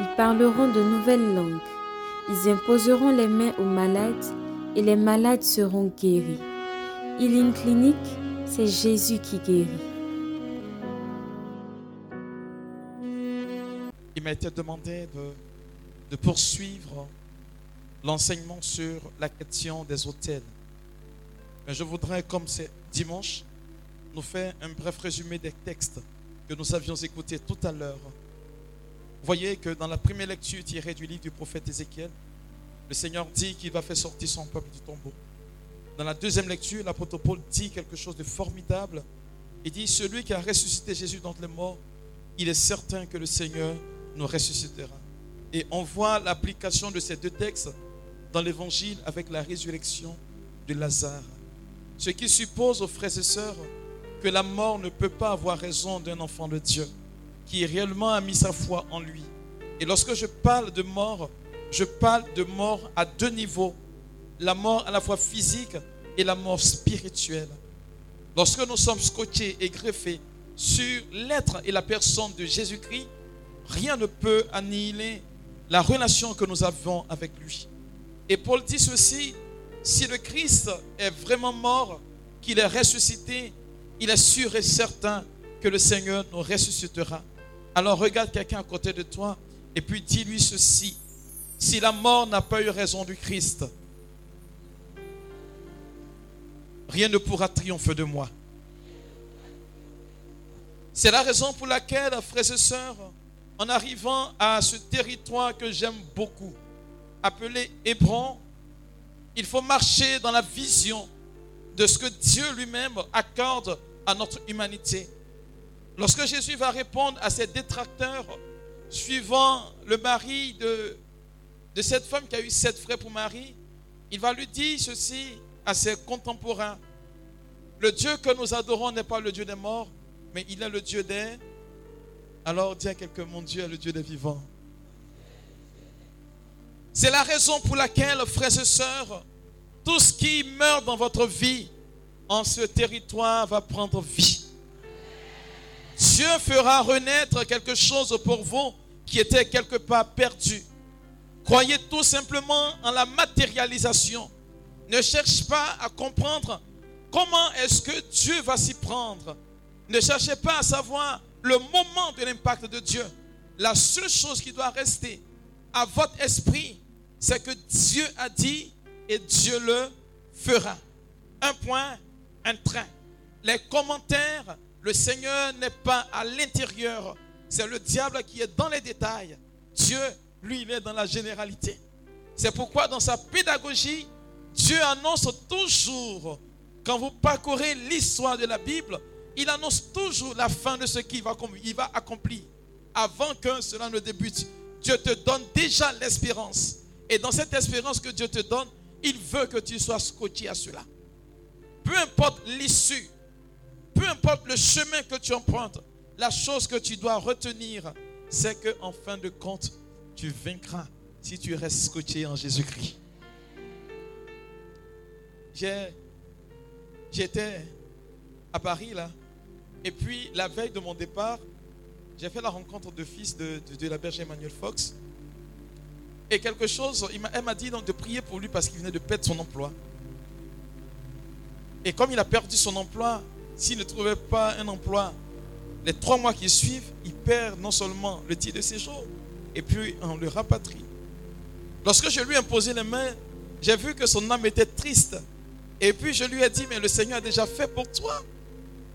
ils parleront de nouvelles langues, ils imposeront les mains aux malades et les malades seront guéris. Healing Clinic, c'est Jésus qui guérit. Il m'a été demandé de, de poursuivre l'enseignement sur la question des hôtels. Mais je voudrais, comme c'est dimanche, nous faire un bref résumé des textes que nous avions écoutés tout à l'heure. Voyez que dans la première lecture tirée du livre du prophète Ézéchiel, le Seigneur dit qu'il va faire sortir son peuple du tombeau. Dans la deuxième lecture, l'apôtre Paul dit quelque chose de formidable. Il dit, celui qui a ressuscité Jésus d'entre les morts, il est certain que le Seigneur nous ressuscitera. Et on voit l'application de ces deux textes dans l'évangile avec la résurrection de Lazare. Ce qui suppose aux frères et sœurs que la mort ne peut pas avoir raison d'un enfant de Dieu qui réellement a mis sa foi en lui. Et lorsque je parle de mort, je parle de mort à deux niveaux. La mort à la fois physique et la mort spirituelle. Lorsque nous sommes scotchés et greffés sur l'être et la personne de Jésus-Christ, rien ne peut annihiler la relation que nous avons avec lui. Et Paul dit ceci, si le Christ est vraiment mort, qu'il est ressuscité, il est sûr et certain que le Seigneur nous ressuscitera. Alors regarde quelqu'un à côté de toi et puis dis-lui ceci. Si la mort n'a pas eu raison du Christ, rien ne pourra triompher de moi. C'est la raison pour laquelle, frères et sœurs, en arrivant à ce territoire que j'aime beaucoup, appelé Hébron, il faut marcher dans la vision de ce que Dieu lui-même accorde à notre humanité. Lorsque Jésus va répondre à ses détracteurs, suivant le mari de, de cette femme qui a eu sept frères pour mari, il va lui dire ceci à ses contemporains. Le Dieu que nous adorons n'est pas le Dieu des morts, mais il est le Dieu des... Alors dis à quelqu'un, mon Dieu est le Dieu des vivants. C'est la raison pour laquelle, frères et sœurs, tout ce qui meurt dans votre vie, en ce territoire, va prendre vie. Dieu fera renaître quelque chose pour vous qui était quelque part perdu. Croyez tout simplement en la matérialisation. Ne cherche pas à comprendre comment est-ce que Dieu va s'y prendre. Ne cherchez pas à savoir le moment de l'impact de Dieu. La seule chose qui doit rester à votre esprit, c'est que Dieu a dit et Dieu le fera. Un point, un train. Les commentaires, le Seigneur n'est pas à l'intérieur. C'est le diable qui est dans les détails. Dieu, lui, il est dans la généralité. C'est pourquoi dans sa pédagogie, Dieu annonce toujours, quand vous parcourez l'histoire de la Bible, il annonce toujours la fin de ce qu'il va, accomplir. Avant que cela ne débute, Dieu te donne déjà l'espérance. Et dans cette espérance que Dieu te donne, il veut que tu sois scotché à cela. Peu importe l'issue, peu importe le chemin que tu empruntes, la chose que tu dois retenir, c'est que en fin de compte, tu vaincras si tu restes scotché en Jésus-Christ. J'étais à Paris là, et puis la veille de mon départ, j'ai fait la rencontre de fils de, de, la berger Emmanuel Fox. Et quelque chose, elle m'a dit de prier pour lui parce qu'il venait de perdre son emploi. Et comme il a perdu son emploi, s'il ne trouvait pas un emploi, les trois mois qui suivent, il perd non seulement le titre de séjour, et puis on le rapatrie. Lorsque je lui ai imposé les mains, j'ai vu que son âme était triste. Et puis je lui ai dit, mais le Seigneur a déjà fait pour toi.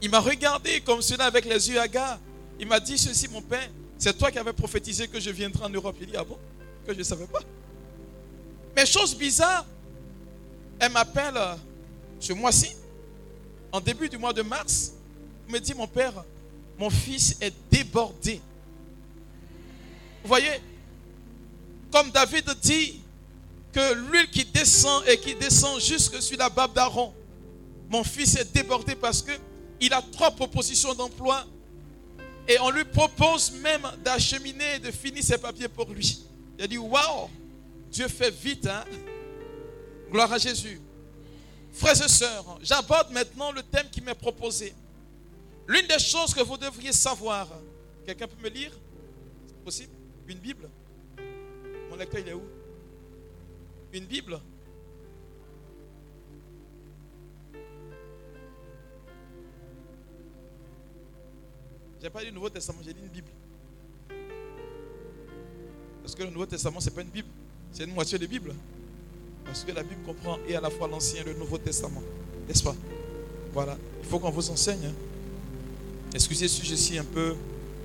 Il m'a regardé comme cela avec les yeux hagards. Il m'a dit ceci, mon père, c'est toi qui avais prophétisé que je viendrai en Europe. Il dit, ah bon? Que je ne savais pas. Mais chose bizarre, elle m'appelle euh, ce mois-ci, en début du mois de mars, elle me dit, mon père, mon fils est débordé. Vous voyez, comme David dit que l'huile qui descend et qui descend jusque sur la barbe d'Aaron, mon fils est débordé parce que il a trois propositions d'emploi et on lui propose même d'acheminer et de finir ses papiers pour lui. Il a dit Waouh, Dieu fait vite, hein? Gloire à Jésus. Frères et sœurs, j'aborde maintenant le thème qui m'est proposé. L'une des choses que vous devriez savoir, quelqu'un peut me lire? C'est possible? Une Bible? Mon lecteur, il est où? Une Bible? J'ai pas dit le Nouveau Testament, j'ai dit une Bible. Parce que le Nouveau Testament, ce n'est pas une Bible, c'est une moitié de Bible. Parce que la Bible comprend et à la fois l'Ancien et le Nouveau Testament. N'est-ce pas? Voilà. Il faut qu'on vous enseigne. Hein. Excusez si je suis un peu,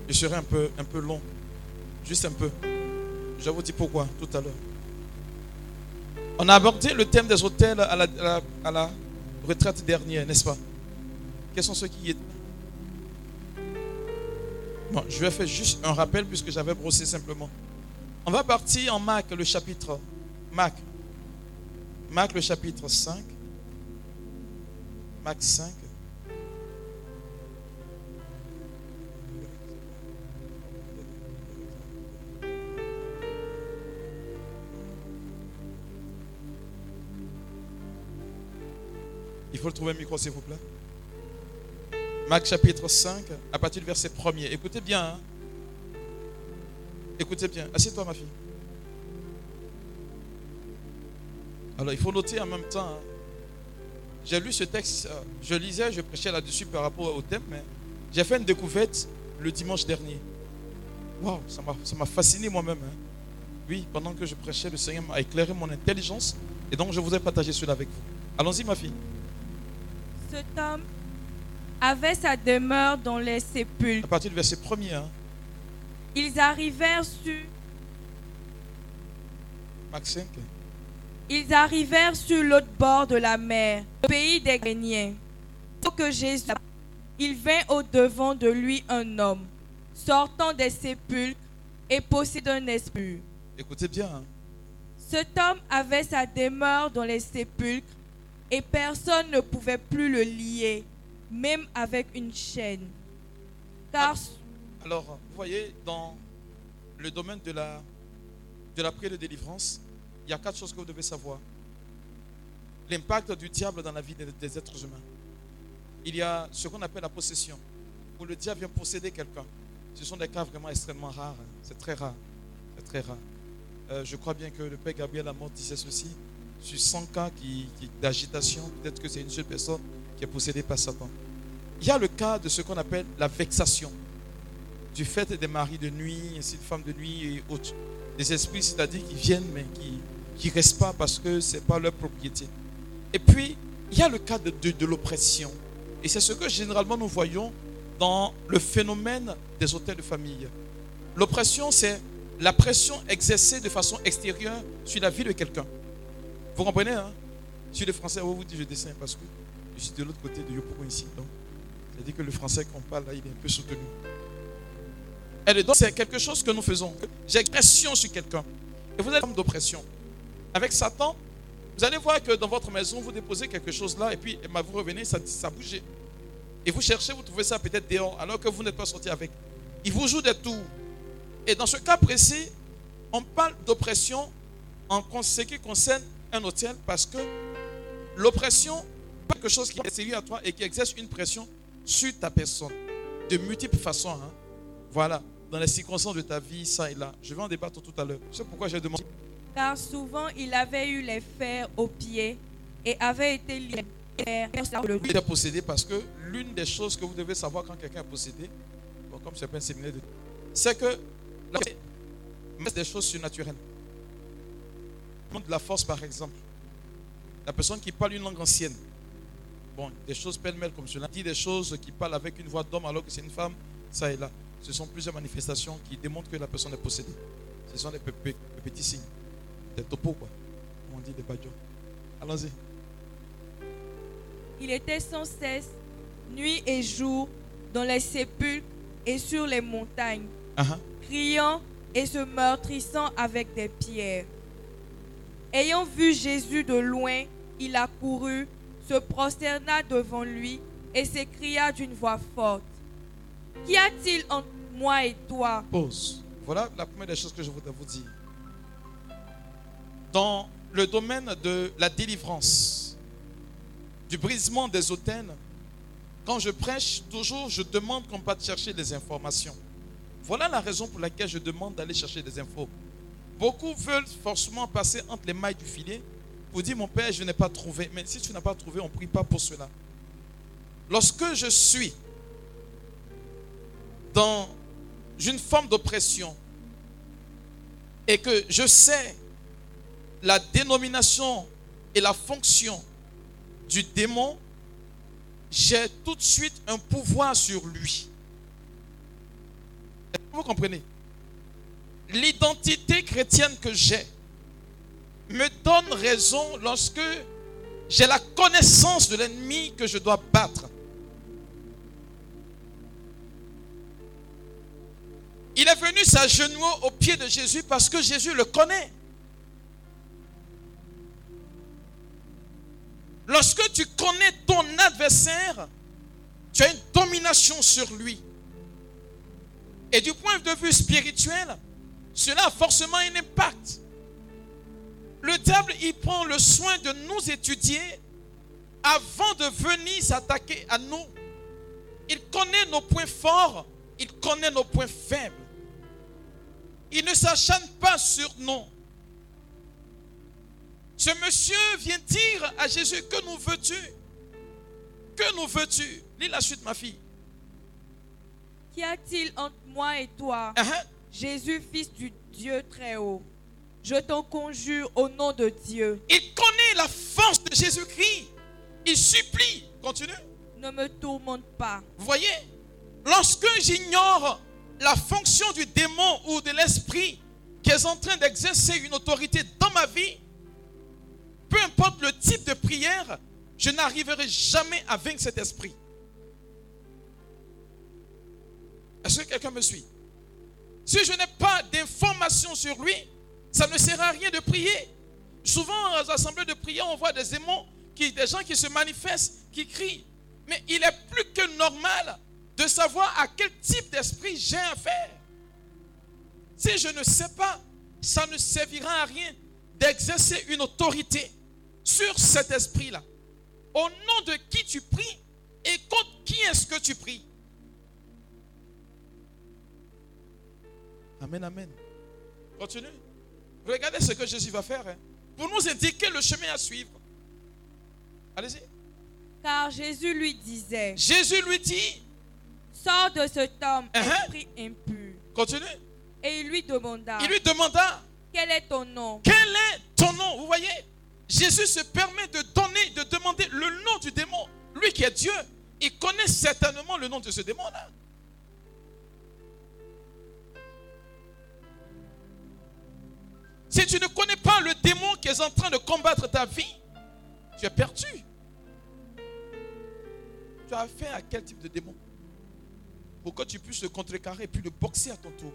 je serai un peu, un peu long. Juste un peu. Je vous dis pourquoi tout à l'heure. On a abordé le thème des hôtels à la, à la retraite dernière, n'est-ce pas? Quels sont ceux qui y étaient? Bon, je vais faire juste un rappel puisque j'avais brossé simplement. On va partir en Marc, le chapitre. Marc, Marc le chapitre 5. Marc 5. Il faut le trouver un micro, s'il vous plaît. Marc chapitre 5, à partir du verset 1 Écoutez bien. Hein. Écoutez bien. Assieds-toi, ma fille. Alors, il faut noter en même temps. Hein. J'ai lu ce texte, euh, je lisais, je prêchais là-dessus par rapport au thème, mais j'ai fait une découverte le dimanche dernier. Waouh, ça m'a fasciné moi-même. Hein. Oui, pendant que je prêchais, le Seigneur m'a éclairé mon intelligence et donc je voudrais partager cela avec vous. Allons-y, ma fille. Cet homme avait sa demeure dans les sépulcres. À partir du verset premier. Hein. Ils arrivèrent sur. Max 5. Ils arrivèrent sur l'autre bord de la mer, le pays des Gréniens. que Jésus, il vint au devant de lui un homme, sortant des sépulcres et possédant un esprit. Écoutez bien. Hein. Cet homme avait sa demeure dans les sépulcres et personne ne pouvait plus le lier, même avec une chaîne. Car... Alors, vous voyez, dans le domaine de la, de la prière de délivrance, il y a quatre choses que vous devez savoir. L'impact du diable dans la vie des, êtres humains. Il y a ce qu'on appelle la possession, où le diable vient posséder quelqu'un. Ce sont des cas vraiment extrêmement rares. Hein. C'est très rare. C'est très rare. Euh, je crois bien que le père Gabriel Amort disait ceci. Sur 100 cas d'agitation, peut-être que c'est une seule personne qui est possédée par Satan. Il y a le cas de ce qu'on appelle la vexation. Du fait des maris de nuit, ainsi de femmes de nuit et autres. Des esprits, c'est-à-dire qui viennent, mais qui ne restent pas parce que ce n'est pas leur propriété. Et puis, il y a le cas de, l'oppression. Et c'est ce que généralement nous voyons dans le phénomène des hôtels de famille. L'oppression, c'est la pression exercée de façon extérieure sur la vie de quelqu'un. Vous comprenez, hein? Sur le français, on vous dit je descends parce que je suis de l'autre côté de Yopougon ici. C'est-à-dire que le français qu'on parle là, il est un peu soutenu. Et donc, c'est quelque chose que nous faisons. J'ai pression sur quelqu'un. Et vous êtes homme d'oppression. Avec Satan, vous allez voir que dans votre maison, vous déposez quelque chose là et puis vous revenez, ça, ça bouge. Et vous cherchez, vous trouvez ça peut-être dehors alors que vous n'êtes pas sorti avec. Il vous joue des tours. Et dans ce cas précis, on parle d'oppression en ce qui concerne un hôtel parce que l'oppression, quelque chose qui est sérieux à toi et qui exerce une pression sur ta personne de multiples façons. Hein. Voilà, dans les circonstances de ta vie, ça et là. Je vais en débattre tout à l'heure. C'est pourquoi j'ai demandé? Car souvent il avait eu les fers aux pieds et avait été lié. Il est possédé parce que l'une des choses que vous devez savoir quand quelqu'un est possédé, comme c'est pas un séminaire de... c'est que la... des choses surnaturelles. De la force, par exemple. La personne qui parle une langue ancienne, bon, des choses pêle-mêle comme cela, dit des choses qui parlent avec une voix d'homme alors que c'est une femme, ça et là. Ce sont plusieurs manifestations qui démontrent que la personne est possédée. Ce sont des petits signes des topos, quoi. On dit des badjos. Allons-y. Il était sans cesse, nuit et jour, dans les sépulcres et sur les montagnes, uh-huh. criant et se meurtrissant avec des pierres. Ayant vu Jésus de loin, il accourut, se prosterna devant lui et s'écria d'une voix forte, Qu'y a-t-il entre moi et toi? Pause. Voilà la première des choses que je voudrais vous dire. Dans le domaine de la délivrance, du brisement des hôtels, quand je prêche, toujours je demande qu'on parte chercher des informations. Voilà la raison pour laquelle je demande d'aller chercher des infos. Beaucoup veulent forcément passer entre les mailles du filet pour dire mon père, je n'ai pas trouvé. Mais si tu n'as pas trouvé, on ne prie pas pour cela. Lorsque je suis dans une forme d'oppression et que je sais la dénomination et la fonction du démon, j'ai tout de suite un pouvoir sur lui. Vous comprenez? L'identité chrétienne que j'ai me donne raison lorsque j'ai la connaissance de l'ennemi que je dois battre. Est venu s'agenouiller au pied de Jésus parce que Jésus le connaît. Lorsque tu connais ton adversaire, tu as une domination sur lui. Et du point de vue spirituel, cela a forcément un impact. Le diable, il prend le soin de nous étudier avant de venir s'attaquer à nous. Il connaît nos points forts, il connaît nos points faibles. Il ne s'acharne pas sur nous. Ce monsieur vient dire à Jésus, que nous veux-tu? Que nous veux-tu? Lis la suite, ma fille. Qu'y a-t-il entre moi et toi? Uh-huh. Jésus, fils du Dieu très haut, je t'en conjure au nom de Dieu, Il connaît la force de Jésus-Christ. Il supplie. Continue. ne me tourmente pas. Vous voyez? Lorsque j'ignore la fonction du démon ou de l'esprit qui est en train d'exercer une autorité dans ma vie, peu importe le type de prière, je n'arriverai jamais à vaincre cet esprit. Est-ce que quelqu'un me suit? Si je n'ai pas d'informations sur lui, ça ne sert à rien de prier. Souvent, aux assemblées de prière, on voit des démons, des gens qui se manifestent, qui crient. Mais il est plus que normal de savoir à quel type d'esprit j'ai affaire. Si je ne sais pas, ça ne servira à rien d'exercer une autorité sur cet esprit-là. Au nom de qui tu pries et contre qui est-ce que tu pries Amen, amen. Continue. Regardez ce que Jésus va faire hein, pour nous indiquer le chemin à suivre. Allez-y. Car Jésus lui disait, Jésus lui dit, sors de cet homme, Uh-huh. esprit impur. continue. Et il lui demanda, Il lui demanda, quel est ton nom? quel est ton nom? Vous voyez, Jésus se permet de donner, de demander le nom du démon. Lui qui est Dieu, il connaît certainement le nom de ce démon-là. Si tu ne connais pas le démon qui est en train de combattre ta vie, tu es perdu. Tu as affaire à quel type de démon? Pour que tu puisses le contrecarrer puis le boxer à ton tour.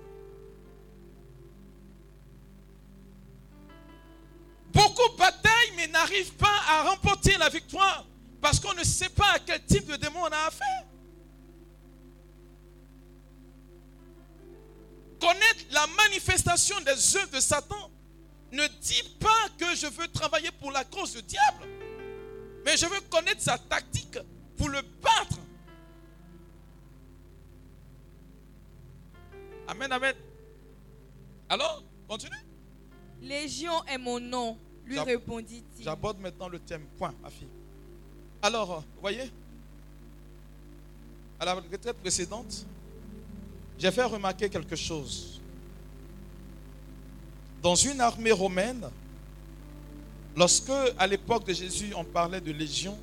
Beaucoup bataillent mais n'arrivent pas à remporter la victoire parce qu'on ne sait pas à quel type de démon on a affaire. Connaître la manifestation des œuvres de Satan ne dit pas que je veux travailler pour la cause du diable, mais je veux connaître sa tactique pour le battre. Amen, amen. Alors, continue. Légion est mon nom, lui J'ab- répondit-il. J'aborde maintenant le thème. Point, ma fille. Alors, euh, vous voyez, à la retraite précédente, j'ai fait remarquer quelque chose. Dans une armée romaine, lorsque à l'époque de Jésus on parlait de légion,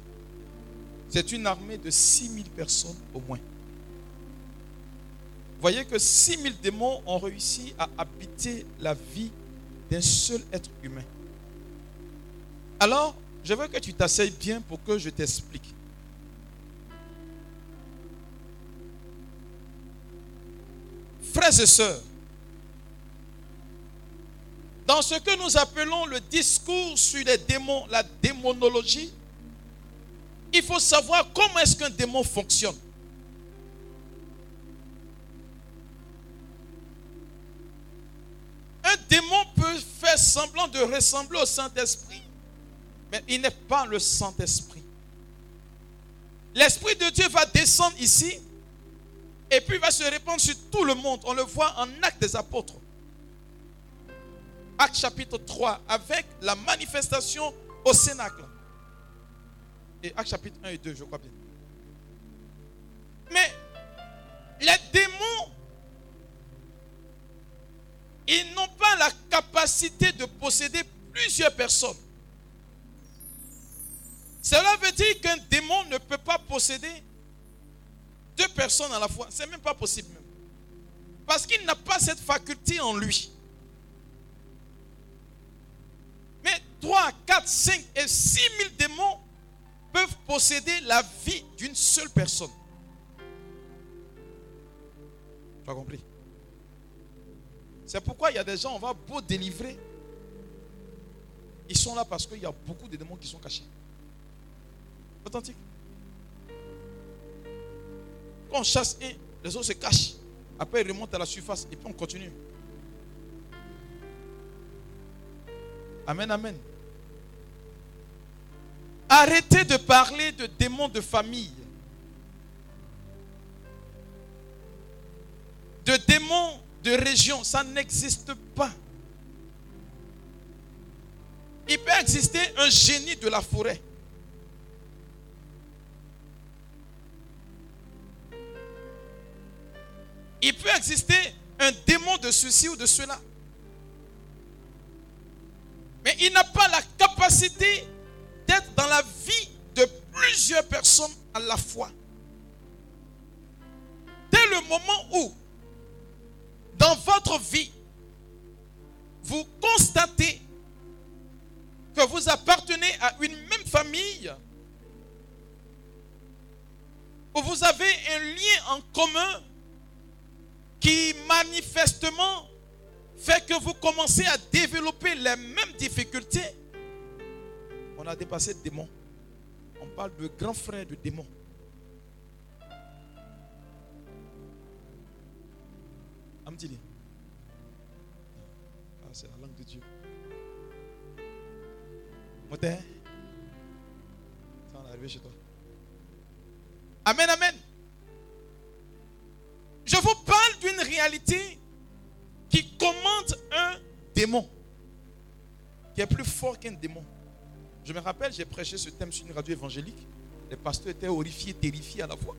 c'est une armée de 6000 personnes au moins. Voyez que 6000 démons ont réussi à habiter la vie d'un seul être humain. Alors, je veux que tu t'asseyes bien pour que je t'explique. Frères et sœurs, Dans ce que nous appelons le discours sur les démons, la démonologie, il faut savoir comment est-ce qu'un démon fonctionne. Un démon peut faire semblant de ressembler au Saint-Esprit, mais il n'est pas le Saint-Esprit. L'Esprit de Dieu va descendre ici et puis va se répandre sur tout le monde. On le voit en Acte des Apôtres. Acte chapitre 3, avec la manifestation au Cénacle. Et Acte chapitre 1 et 2, je crois bien. Mais les démons, ils n'ont pas la capacité de posséder plusieurs personnes. Cela veut dire qu'un démon ne peut pas posséder deux personnes à la fois. C'est même pas possible. Même. Parce qu'il n'a pas cette faculté en lui. Mais 3, 4, 5 et 6 000 démons peuvent posséder la vie d'une seule personne. Tu as compris? C'est pourquoi il y a des gens, on va beau délivrer. Ils sont là parce qu'il y a beaucoup de démons qui sont cachés. Authentique. Quand on chasse un, les autres se cachent. Après, ils remontent à la surface et puis on continue. Amen, amen. Arrêtez de parler de démons de famille. De démons de région. Ça n'existe pas. Il peut exister un génie de la forêt. Il peut exister un démon de ceci ou de cela. Mais il n'a pas la capacité d'être dans la vie de plusieurs personnes à la fois. Dès le moment où, dans votre vie, vous constatez que vous appartenez à une même famille, où vous avez un lien en commun qui manifestement fait que vous commencez à développer les mêmes difficultés, on a dépassé le démon. On parle de grand frère de démon. Amdili. Ah, c'est la langue de Dieu. Moteur. Ça va arriver chez toi. Amen, amen. Je vous parle d'une réalité qui commande un démon, qui est plus fort qu'un démon. Je me rappelle, j'ai prêché ce thème sur une radio évangélique. Les pasteurs étaient horrifiés, terrifiés à la fois,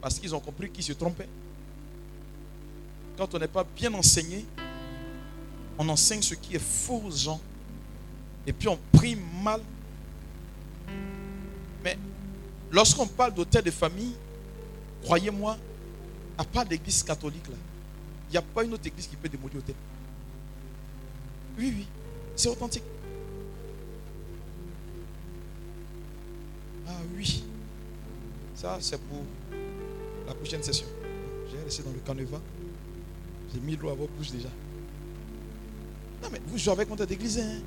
parce qu'ils ont compris qu'ils se trompaient. Quand on n'est pas bien enseigné, on enseigne ce qui est faux aux gens, et puis on prie mal. Mais lorsqu'on parle d'hôtel de famille, croyez-moi, à part l'église catholique, là, il n'y a pas une autre église qui peut démolir l'hôtel. Oui, oui, c'est authentique. Ah oui, ça c'est pour la prochaine session. J'ai resté dans le canevas. J'ai mis l'eau à vos bouches déjà. Non, mais vous jouez avec mon d'église. Hein?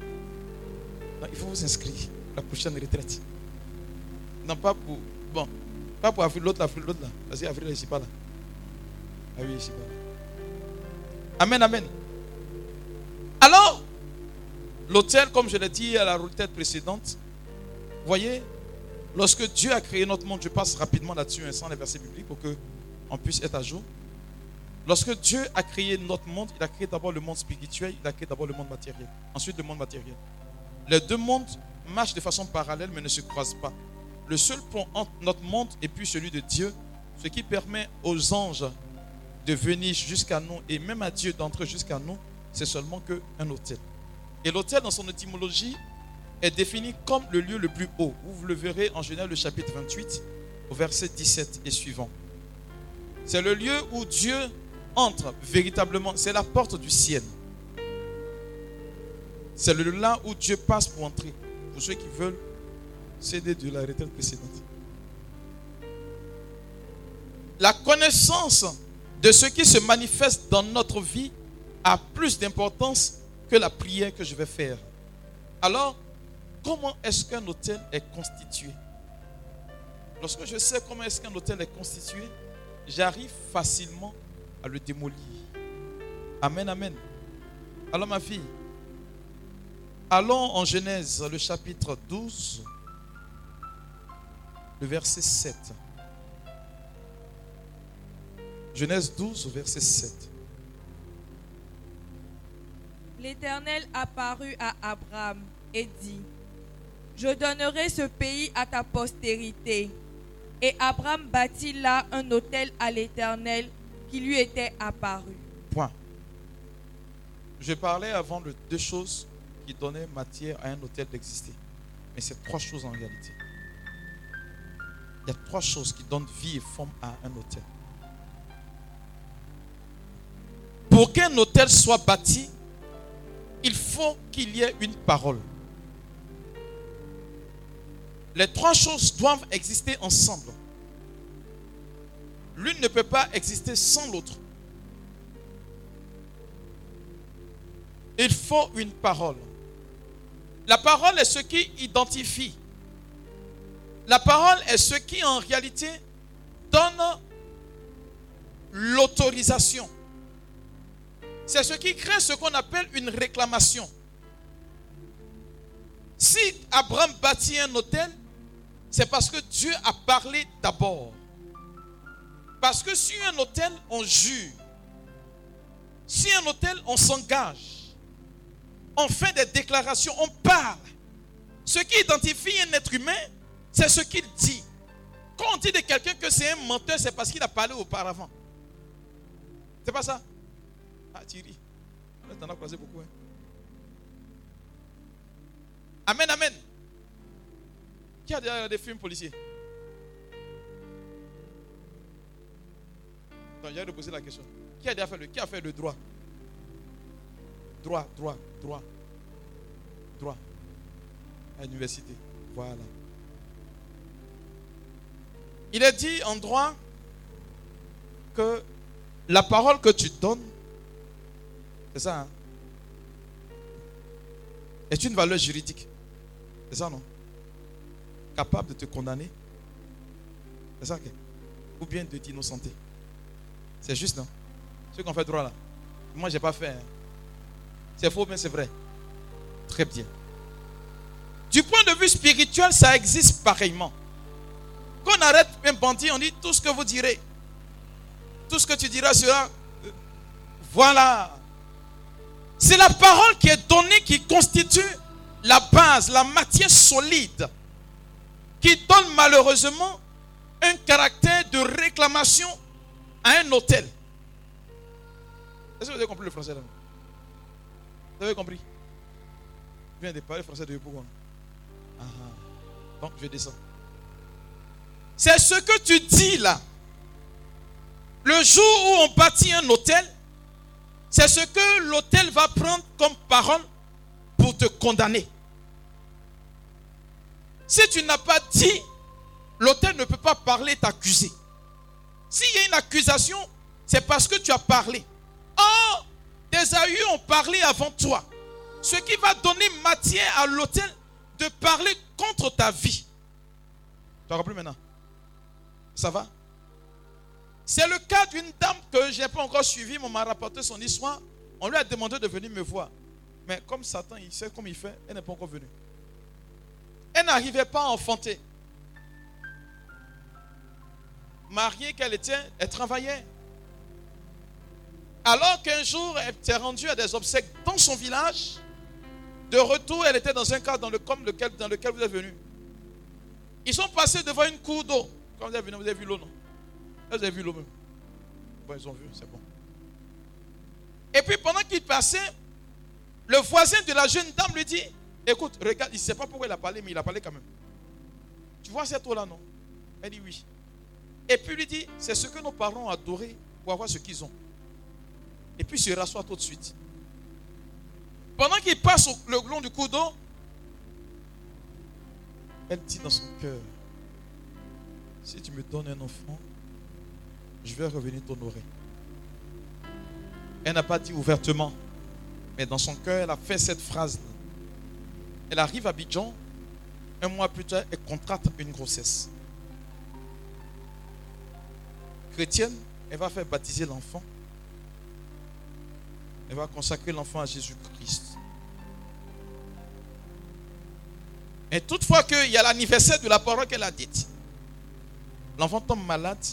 Non, il faut vous inscrire la prochaine retraite. Non, pas pour. Bon, pas pour l'autre là, l'autre là. Parce qu'Avril là, ici, pas là. Ah oui, ici, pas là. Amen, amen. Alors, l'hôtel, comme je l'ai dit à la retraite précédente, voyez, lorsque Dieu a créé notre monde, je passe rapidement là-dessus, hein, sans les versets bibliques pour qu'on puisse être à jour. Lorsque Dieu a créé notre monde, il a créé d'abord le monde spirituel, il a créé d'abord le monde matériel, ensuite le monde matériel. Les deux mondes marchent de façon parallèle mais ne se croisent pas. Le seul pont entre notre monde et puis celui de Dieu, ce qui permet aux anges de venir jusqu'à nous et même à Dieu d'entrer jusqu'à nous, c'est seulement qu'un hôtel. Et l'hôtel, dans son étymologie, est défini comme le lieu le plus haut. Vous le verrez en Genèse le chapitre 28, au verset 17 et suivant. C'est le lieu où Dieu entre véritablement. C'est la porte du ciel. C'est là où Dieu passe pour entrer. Pour ceux qui veulent céder de la retraite précédente. La connaissance de ce qui se manifeste dans notre vie a plus d'importance que la prière que je vais faire. Alors, comment est-ce qu'un hôtel est constitué? Lorsque je sais comment est-ce qu'un hôtel est constitué, j'arrive facilement à le démolir. Amen, amen. Alors ma fille, allons en Genèse, le chapitre 12, le verset 7. Genèse 12, verset 7. L'Éternel apparut à Abraham et dit, Je donnerai ce pays à ta postérité. Et Abraham bâtit là un hôtel à l'Éternel lui était apparu. Point. Je parlais avant de deux choses qui donnaient matière à un hôtel d'exister. Mais c'est trois choses en réalité. Il y a trois choses qui donnent vie et forme à un hôtel. Pour qu'un hôtel soit bâti, il faut qu'il y ait une parole. Les trois choses doivent exister ensemble. L'une ne peut pas exister sans l'autre. Il faut une parole. La parole est ce qui identifie. La parole est ce qui en réalité donne l'autorisation. C'est ce qui crée ce qu'on appelle une réclamation. Si Abraham bâtit un hôtel, c'est parce que Dieu a parlé d'abord. Parce que si un hôtel, on jure. Si un hôtel, on s'engage. On fait des déclarations, on parle. Ce qui identifie un être humain, c'est ce qu'il dit. Quand on dit de quelqu'un que c'est un menteur, c'est parce qu'il a parlé auparavant. C'est pas ça? Ah, Thierry. T'en as croisé beaucoup. Hein? Amen, amen. Qui a déjà des films policiers? J'ai de poser la question. Qui a déjà fait le, qui a fait le droit? Droit, droit, droit. Droit. À l'université. Voilà. Il est dit en droit que la parole que tu donnes, c'est ça, hein, est une valeur juridique. C'est ça, non? Capable de te condamner. C'est ça, ou bien de t'innocenter. C'est juste, non? Ceux qui ont fait droit là. Moi, je n'ai pas fait. Hein. C'est faux, mais c'est vrai. Très bien. Du point de vue spirituel, ça existe pareillement. Quand on arrête un bandit, on dit tout ce que vous direz. Tout ce que tu diras sera. Euh, voilà. C'est la parole qui est donnée qui constitue la base, la matière solide, qui donne malheureusement un caractère de réclamation à un hôtel. Est-ce que vous avez compris le français là? Vous avez compris? Je viens de parler français de pourquoi ah, ah. Donc je descends. C'est ce que tu dis là. Le jour où on bâtit un hôtel, c'est ce que l'hôtel va prendre comme parole pour te condamner. Si tu n'as pas dit, l'hôtel ne peut pas parler, t'accuser. S'il y a une accusation, c'est parce que tu as parlé. Or, des aïeux ont parlé avant toi. Ce qui va donner matière à l'autel de parler contre ta vie. Tu as compris maintenant? Ça va? C'est le cas d'une dame que je n'ai pas encore suivie, mais on m'a rapporté son histoire. On lui a demandé de venir me voir. Mais comme Satan, il sait comment il fait, elle n'est pas encore venue. Elle n'arrivait pas à enfanter mariée qu'elle était, elle travaillait. Alors qu'un jour, elle s'est rendue à des obsèques dans son village. De retour, elle était dans un cadre dans, le, lequel, dans lequel vous êtes venu. Ils sont passés devant une cour d'eau. Quand vous êtes venu, vous avez vu l'eau, non? Vous avez vu l'eau même? Bon, ils ont vu, c'est bon. Et puis pendant qu'ils passaient, le voisin de la jeune dame lui dit, écoute, regarde, il ne sait pas pourquoi il a parlé, mais il a parlé quand même. Tu vois cette eau-là, non? Elle dit oui. Et puis lui dit, c'est ce que nos parents ont adoré pour avoir ce qu'ils ont. Et puis il se rassoit tout de suite. Pendant qu'il passe le long du d'eau, elle dit dans son cœur, si tu me donnes un enfant, je vais revenir t'honorer. Elle n'a pas dit ouvertement, mais dans son cœur, elle a fait cette phrase. Elle arrive à Bidjan. Un mois plus tard, elle contracte une grossesse. Elle va faire baptiser l'enfant. Elle va consacrer l'enfant à Jésus-Christ. Et toutefois qu'il y a l'anniversaire de la parole qu'elle a dite, l'enfant tombe malade,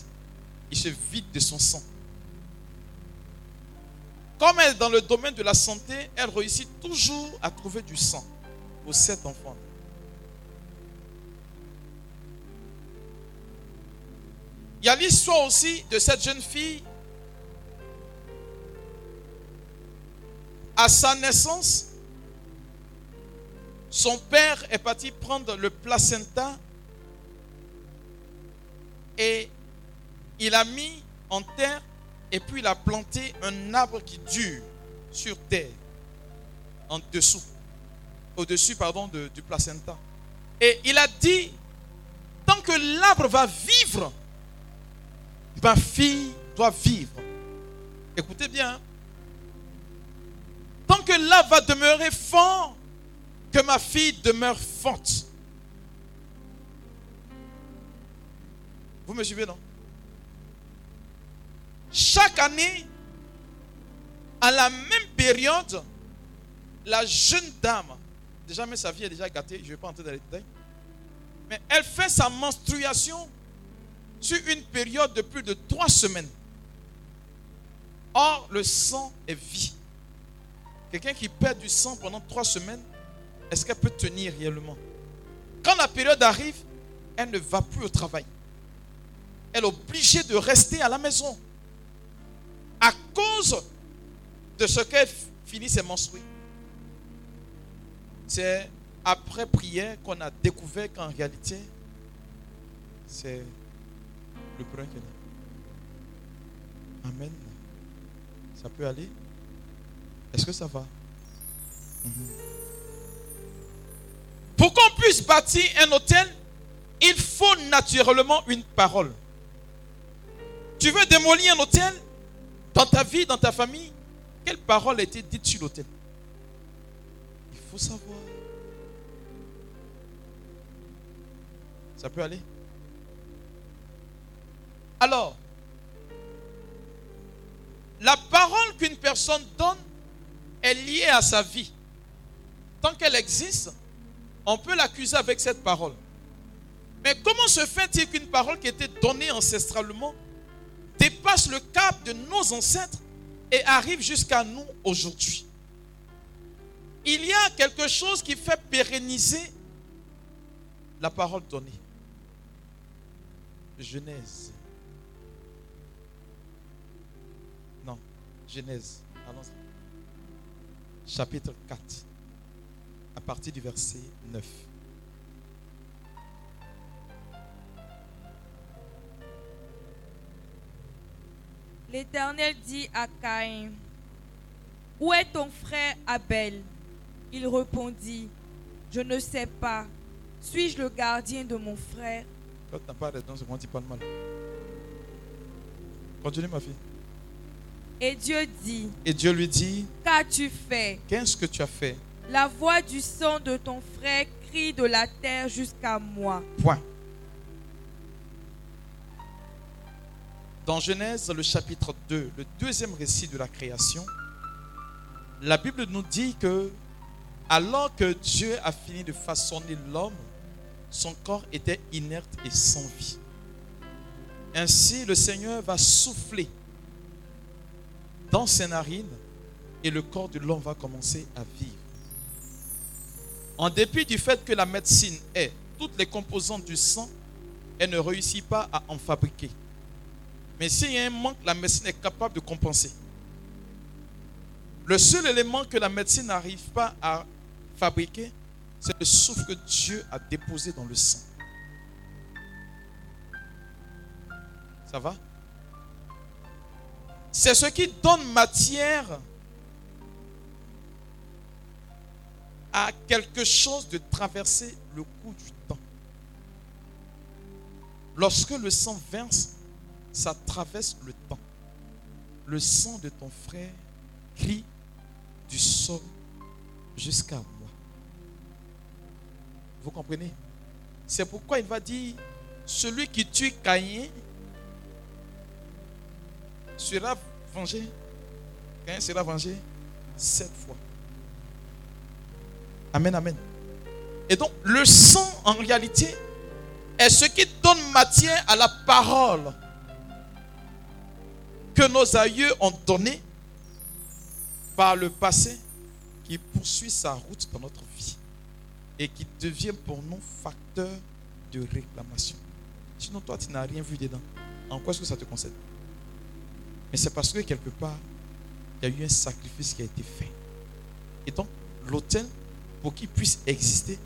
il se vide de son sang. Comme elle est dans le domaine de la santé, elle réussit toujours à trouver du sang pour cet enfant. Il y a l'histoire aussi de cette jeune fille. À sa naissance, son père est parti prendre le placenta et il a mis en terre et puis il a planté un arbre qui dure sur terre, en dessous, au-dessus, pardon, du placenta. Et il a dit, tant que l'arbre va vivre, ma fille doit vivre. Écoutez bien. Tant que l'arbre va demeurer fort, que ma fille demeure forte. Vous me suivez, non? Chaque année, à la même période, la jeune dame, déjà mais sa vie est déjà gâtée, je ne vais pas entrer dans les détails, mais elle fait sa menstruation sur une période de plus de trois semaines. Or, le sang est vie. Quelqu'un qui perd du sang pendant trois semaines, est-ce qu'elle peut tenir réellement? Quand la période arrive, elle ne va plus au travail. Elle est obligée de rester à la maison à cause de ce qu'elle finit ses menstrues. C'est après prière qu'on a découvert qu'en réalité, c'est le problème qu'elle a. Amen. Ça peut aller Est-ce que ça va? Mhm. Pour qu'on puisse bâtir un hôtel, il faut naturellement une parole. Tu veux démolir un hôtel dans ta vie, dans ta famille, quelle parole a été dite sur l'autel Il faut savoir. Ça peut aller? Alors, la parole qu'une personne donne est liée à sa vie. Tant qu'elle existe, on peut l'accuser avec cette parole. Mais comment se fait-il qu'une parole qui était donnée ancestralement dépasse le cap de nos ancêtres et arrive jusqu'à nous aujourd'hui? Il y a quelque chose qui fait pérenniser la parole donnée. Genèse. Genèse. Allons-y. Chapitre 4. À partir du verset 9. L'Éternel dit à Caïn, Où est ton frère Abel? Il répondit, Je ne sais pas. Suis-je le gardien de mon frère? Tu n'as pas de c'est moi qui parle mal. Continue ma fille. Et Dieu dit, Et Dieu lui dit, Qu'as-tu fait? Qu'est-ce que tu as fait? La voix du sang de ton frère crie de la terre jusqu'à moi. Point. Dans Genèse, le chapitre 2, le deuxième récit de la création, la Bible nous dit que alors que Dieu a fini de façonner l'homme, son corps était inerte et sans vie. Ainsi, le Seigneur va souffler dans ses narines et le corps de l'homme va commencer à vivre. En dépit du fait que la médecine ait toutes les composantes du sang, elle ne réussit pas à en fabriquer. Mais s'il y a un manque, la médecine est capable de compenser. Le seul élément que la médecine n'arrive pas à fabriquer, c'est le souffle que Dieu a déposé dans le sang. Ça va? C'est ce qui donne matière à quelque chose de traverser le cours du temps. Lorsque le sang verse, ça traverse le temps. Le sang de ton frère crie du sol jusqu'à moi. Vous comprenez? C'est pourquoi il va dire, celui qui tue Caïn sera vengé. Caïn sera vengé sept fois. Amen, amen. Et donc, le sang, en réalité, est ce qui donne matière à la parole que nos aïeux ont donnée par le passé, qui poursuit sa route dans notre vie et qui devient pour nous facteur de réclamation. Sinon, toi, tu n'as rien vu dedans. En quoi est-ce que ça te concerne? Mais c'est parce que quelque part, il y a eu un sacrifice qui a été fait. Et donc, l'autel, pour qu'il puisse exister,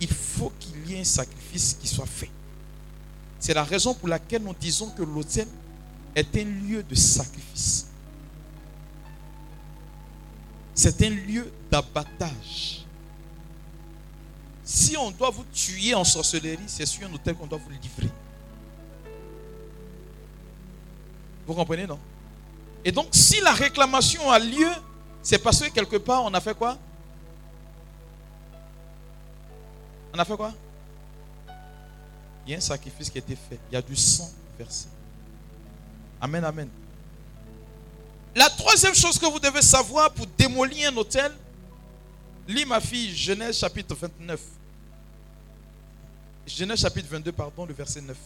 il faut qu'il y ait un sacrifice qui soit fait. C'est la raison pour laquelle nous disons que l'autel est un lieu de sacrifice. C'est un lieu d'abattage. Si on doit vous tuer en sorcellerie, c'est sur un hôtel qu'on doit vous livrer. Vous comprenez, non? Et donc, si la réclamation a lieu, c'est parce que quelque part, on a fait quoi? On a fait quoi? Il y a un sacrifice qui a été fait. Il y a du sang versé. Amen, amen. La troisième chose que vous devez savoir pour démolir un hôtel, lis ma fille, Genèse chapitre 29. Genèse chapitre 22, pardon, le verset 9.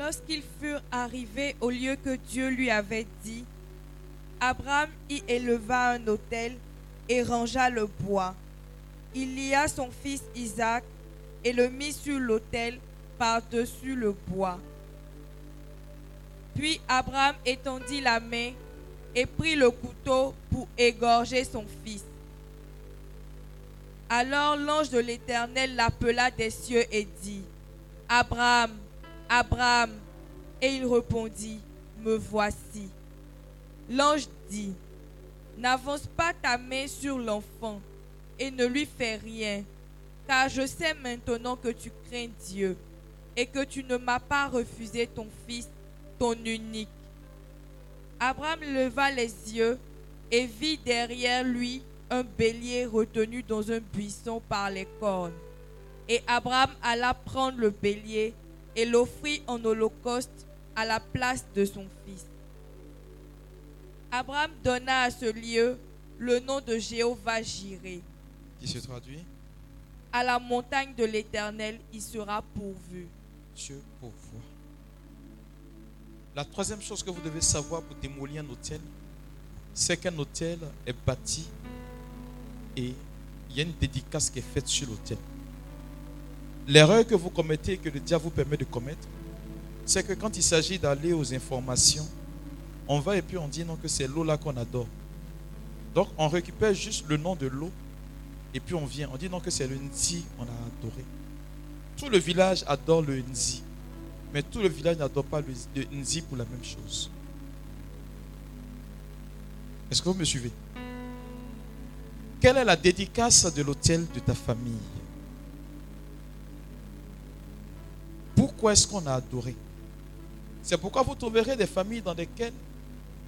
Lorsqu'ils furent arrivés au lieu que Dieu lui avait dit, Abraham y éleva un autel et rangea le bois. Il lia son fils Isaac et le mit sur l'autel par-dessus le bois. Puis Abraham étendit la main et prit le couteau pour égorger son fils. Alors l'ange de l'Éternel l'appela des cieux et dit, Abraham, Abraham. Et il répondit, Me voici. L'ange dit, N'avance pas ta main sur l'enfant et ne lui fais rien, car je sais maintenant que tu crains Dieu et que tu ne m'as pas refusé ton fils, ton unique. Abraham leva les yeux et vit derrière lui un bélier retenu dans un buisson par les cornes. Et Abraham alla prendre le bélier et l'offrit en holocauste à la place de son fils. Abraham donna à ce lieu le nom de Jéhovah Jiré. Qui se traduit? À la montagne de l'Éternel, il sera pourvu. Dieu pourvoit. La troisième chose que vous devez savoir pour démolir un hôtel, c'est qu'un hôtel est bâti et il y a une dédicace qui est faite sur l'hôtel. L'erreur que vous commettez, que le diable vous permet de commettre, c'est que quand il s'agit d'aller aux informations, on va et puis on dit non que c'est l'eau là qu'on adore. Donc on récupère juste le nom de l'eau et puis on vient, on dit non que c'est le Nzi on a adoré. Tout le village adore le Nzi, mais tout le village n'adore pas le Nzi pour la même chose. Est-ce que vous me suivez? Quelle est la dédicace de l'hôtel de ta famille? Pourquoi est-ce qu'on a adoré? C'est pourquoi vous trouverez des familles dans lesquelles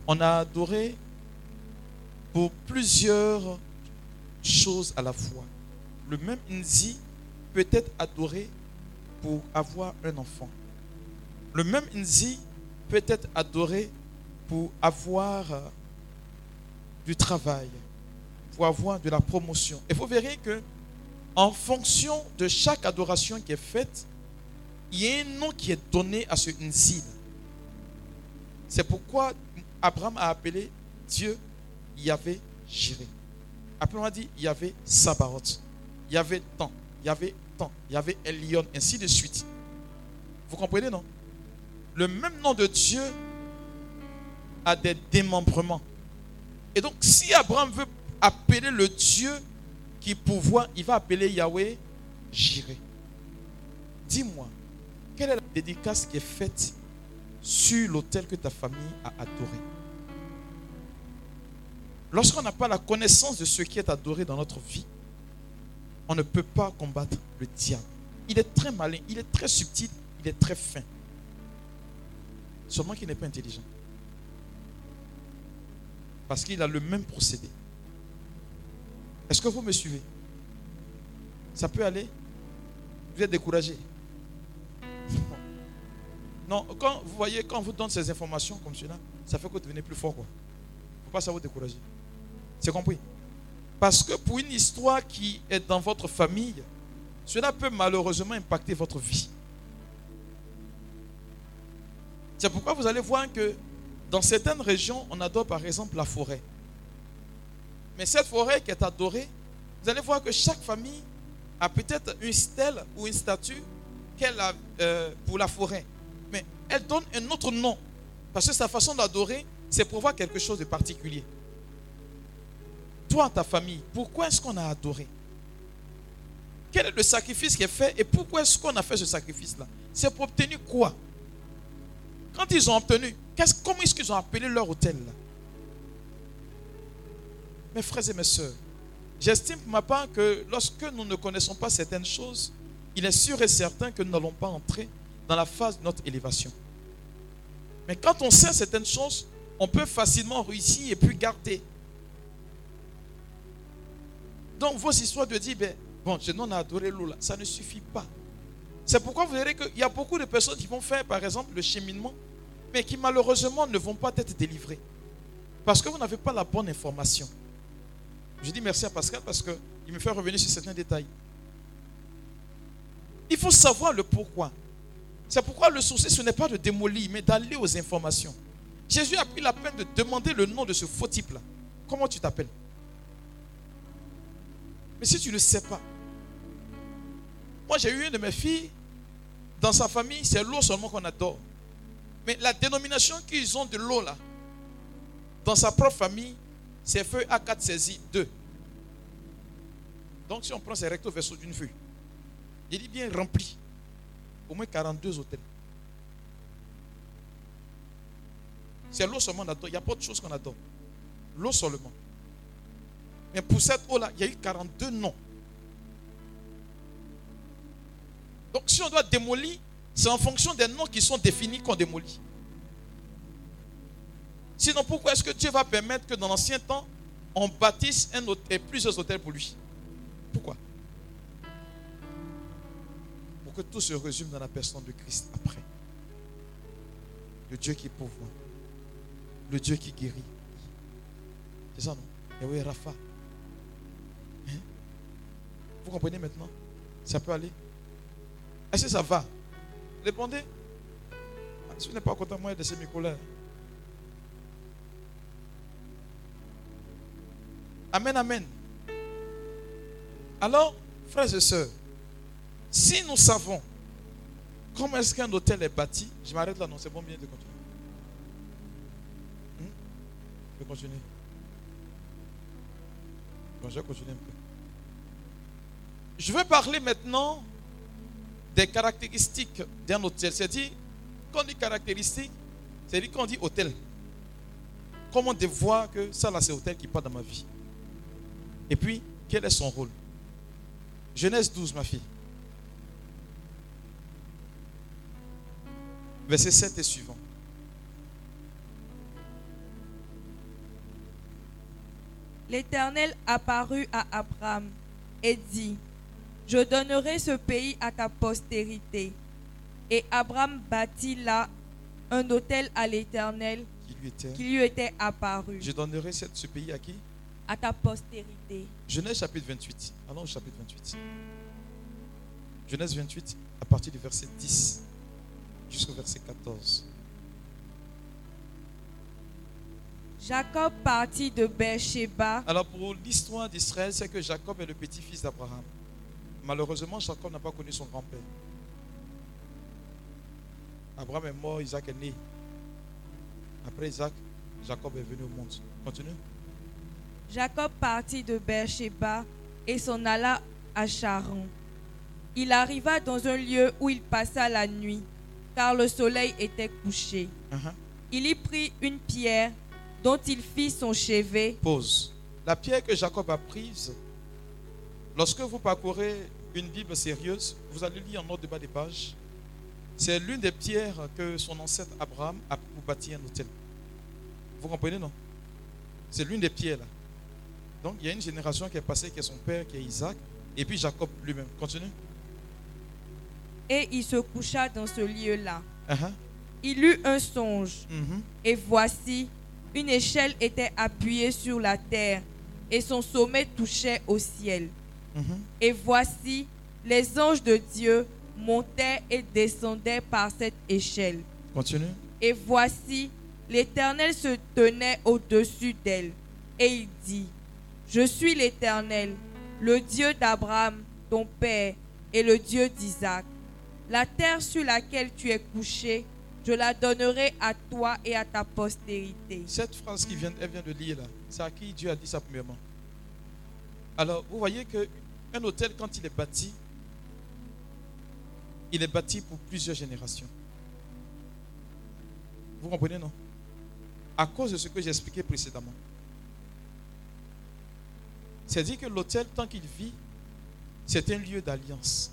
on a adoré pour plusieurs choses à la fois. Le même Nzi peut être adoré pour avoir un enfant. Le même Nzi peut être adoré pour avoir euh, du travail, pour avoir de la promotion. Et vous verrez que en fonction de chaque adoration qui est faite, il y a un nom qui est donné à ce Nzi. C'est pourquoi Abraham a appelé Dieu Yahvé Jiré. Après, on a dit Yahvé Sabaoth. Il y avait tant, il y avait tant, il y avait Elion, ainsi de suite. Vous comprenez, non? Le même nom de Dieu a des démembrements. Et donc, si Abraham veut appeler le Dieu qui pourvoit, il va appeler Yahweh Jiré. Dis-moi, quelle est la dédicace qui est faite sur l'autel que ta famille a adoré? Lorsqu'on n'a pas la connaissance de ce qui est adoré dans notre vie, on ne peut pas combattre le diable. Il est très malin, il est très subtil, il est très fin. Seulement qu'il n'est pas intelligent. Parce qu'il a le même procédé. Est-ce que vous me suivez? Ça peut aller? Vous êtes découragé? Non, quand vous voyez, quand on vous donne ces informations comme cela, ça fait que vous devenez plus fort. Ne faut pas ça vous décourager. C'est compris? Parce que pour une histoire qui est dans votre famille, cela peut malheureusement impacter votre vie. C'est pourquoi vous allez voir que dans certaines régions, on adore par exemple la forêt. Mais cette forêt qui est adorée, vous allez voir que chaque famille a peut-être une stèle ou une statue qu'elle a euh, pour la forêt. Mais elle donne un autre nom. Parce que sa façon d'adorer, c'est pour voir quelque chose de particulier. Toi, ta famille, pourquoi est-ce qu'on a adoré? Quel est le sacrifice qui est fait et pourquoi est-ce qu'on a fait ce sacrifice-là? C'est pour obtenir quoi? Quand ils ont obtenu, comment est-ce qu'ils ont appelé leur hôtel Mes frères et mes soeurs, j'estime pour ma part que lorsque nous ne connaissons pas certaines choses, il est sûr et certain que nous n'allons pas entrer dans la phase de notre élévation. Mais quand on sait certaines choses, on peut facilement réussir et puis garder. Donc vos histoires de dire, ben, bon, je n'en adoré l'eau là, ça ne suffit pas. C'est pourquoi vous verrez qu'il y a beaucoup de personnes qui vont faire, par exemple, le cheminement, mais qui malheureusement ne vont pas être délivrées. Parce que vous n'avez pas la bonne information. Je dis merci à Pascal parce qu'il me fait revenir sur certains détails. Il faut savoir le pourquoi. C'est pourquoi le souci, ce n'est pas de démolir, mais d'aller aux informations. Jésus a pris la peine de demander le nom de ce faux type-là. Comment tu t'appelles? Mais si tu ne sais pas, moi, j'ai eu une de mes filles, dans sa famille, c'est l'eau seulement qu'on adore. Mais la dénomination qu'ils ont de l'eau là, dans sa propre famille, c'est feu A4 saisi 2. Donc si on prend ces recto verso d'une feuille, il est bien rempli. Au moins 42 hôtels. C'est l'eau seulement qu'on adore. Il n'y a pas autre chose qu'on adore. L'eau seulement. Mais pour cette eau-là, il y a eu 42 noms. Donc si on doit démolir, c'est en fonction des noms qui sont définis qu'on démolit. Sinon, pourquoi est-ce que Dieu va permettre que dans l'ancien temps, on bâtisse un hôtel, plusieurs hôtels pour lui? Pourquoi? Que tout se résume dans la personne de Christ après. Le Dieu qui pourvoit. Le Dieu qui guérit. C'est ça, non? Oui, Rafa. Hein? Vous comprenez maintenant? Ça peut aller? Est-ce que ça va? Répondez. Ah, si vous n'êtes pas content, moi, de ces colères. Amen, amen. Alors, frères et sœurs, si nous savons comment est-ce qu'un hôtel est bâti, je m'arrête là, non, c'est bon bien de continuer. Hmm? Je vais continuer. Je vais continuer un peu. Je vais parler maintenant des caractéristiques d'un hôtel. C'est-à-dire, quand on dit caractéristiques, c'est-à-dire qu'on dit hôtel. Comment on voit que ça là c'est hôtel qui part dans ma vie. Et puis, quel est son rôle? Genèse 12, ma fille. Verset 7 et suivant. L'Éternel apparut à Abraham et dit, je donnerai ce pays à ta postérité. Et Abraham bâtit là un hôtel à l'Éternel qui, lui était apparu. Je donnerai ce pays à qui? À ta postérité. Genèse chapitre 28. Allons au chapitre 28. Genèse 28, à partir du verset 10 jusqu'au verset 14. Jacob partit de Beersheba. Alors pour l'histoire d'Israël, c'est que Jacob est le petit-fils d'Abraham. Malheureusement, Jacob n'a pas connu son grand-père. Abraham est mort, Isaac est né. Après Isaac, Jacob est venu au monde. Continue. Jacob partit de Beersheba et s'en alla à Charon. Il arriva dans un lieu où il passa la nuit, car le soleil était couché. Uh-huh. Il y prit une pierre dont il fit son chevet. Pause. La pierre que Jacob a prise Lorsque vous parcourez une Bible sérieuse, vous allez lire en note de bas des pages. C'est l'une des pierres que son ancêtre Abraham a pour bâtir un hôtel. Vous comprenez, non? C'est l'une des pierres là. Donc il y a une génération qui est passée, qui est son père, qui est Isaac, et puis Jacob lui-même. Continue. Et il se coucha dans ce lieu-là. Uh-huh. Il eut un songe, Mhm. et voici, une échelle était appuyée sur la terre, et son sommet touchait au ciel. Mhm. Et voici, les anges de Dieu montaient et descendaient par cette échelle. Continue. Et voici, l'Éternel se tenait au-dessus d'elle. Et il dit, Je suis l'Éternel, le Dieu d'Abraham, ton père, et le Dieu d'Isaac. La terre sur laquelle tu es couché, je la donnerai à toi et à ta postérité. Cette phrase qui vient, elle vient de lire là, c'est à qui Dieu a dit ça premièrement. Alors, vous voyez que un hôtel, quand il est bâti, il est bâti pour plusieurs générations. Vous comprenez, non? À cause de ce que j'ai expliqué précédemment. C'est dit que l'hôtel, tant qu'il vit, c'est un lieu d'alliance.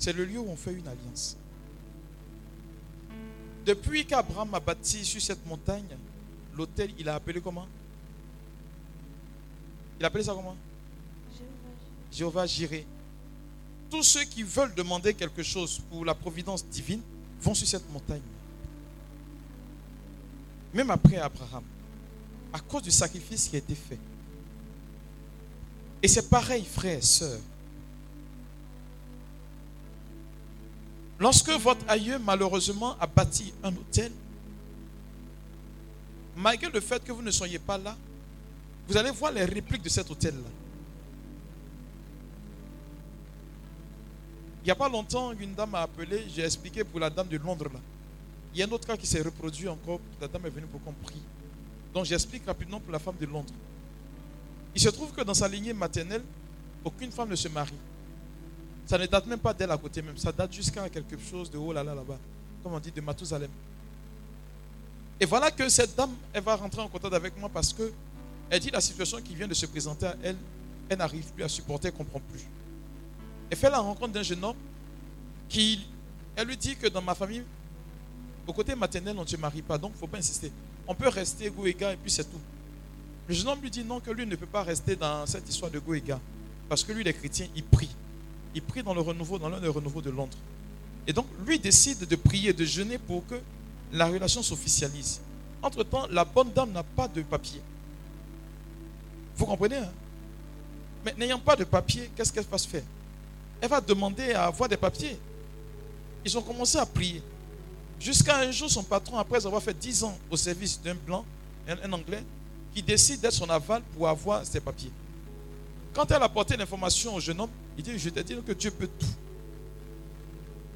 C'est le lieu où on fait une alliance. Depuis qu'Abraham a bâti sur cette montagne, l'hôtel, il a appelé comment? Il a appelé ça comment? Jéhovah Jiré. Tous ceux qui veulent demander quelque chose pour la providence divine vont sur cette montagne. Même après Abraham, à cause du sacrifice qui a été fait. Et c'est pareil, frères et sœurs. Lorsque votre aïeux, malheureusement, a bâti un hôtel, malgré le fait que vous ne soyez pas là, vous allez voir les répliques de cet hôtel-là. Il n'y a pas longtemps, une dame m'a appelé, j'ai expliqué pour la dame de Londres. Là. Il y a un autre cas qui s'est reproduit encore, la dame est venue pour qu'on prie. Donc j'explique rapidement pour la femme de Londres. Il se trouve que dans sa lignée maternelle, aucune femme ne se marie. Ça ne date même pas d'elle à côté même. Ça date jusqu'à quelque chose de haut là là là-bas. Comme on dit de Mathusalem. Et voilà que cette dame, elle va rentrer en contact avec moi parce que elle dit la situation qui vient de se présenter à elle, elle n'arrive plus à supporter, elle ne comprend plus. Elle fait la rencontre d'un jeune homme qui, elle lui dit que dans ma famille, au côté maternel, on ne se marie pas, donc il ne faut pas insister. On peut rester égaux et puis c'est tout. Le jeune homme lui dit non, que lui ne peut pas rester dans cette histoire de go et gars. Parce que lui, les chrétiens, il prie. Il prie dans le renouveau, dans l'un des renouveaux de Londres. Et donc, lui décide de prier, de jeûner pour que la relation s'officialise. Entre-temps, la bonne dame n'a pas de papier. Vous comprenez hein? Mais n'ayant pas de papier, qu'est-ce qu'elle va se faire? Elle va demander à avoir des papiers. Ils ont commencé à prier. Jusqu'à un jour, son patron, après avoir fait 10 ans au service d'un blanc, un, anglais, qui décide d'être son aval pour avoir ses papiers. Quand elle a apporté l'information au jeune homme, il dit, je te dis que Dieu peut tout.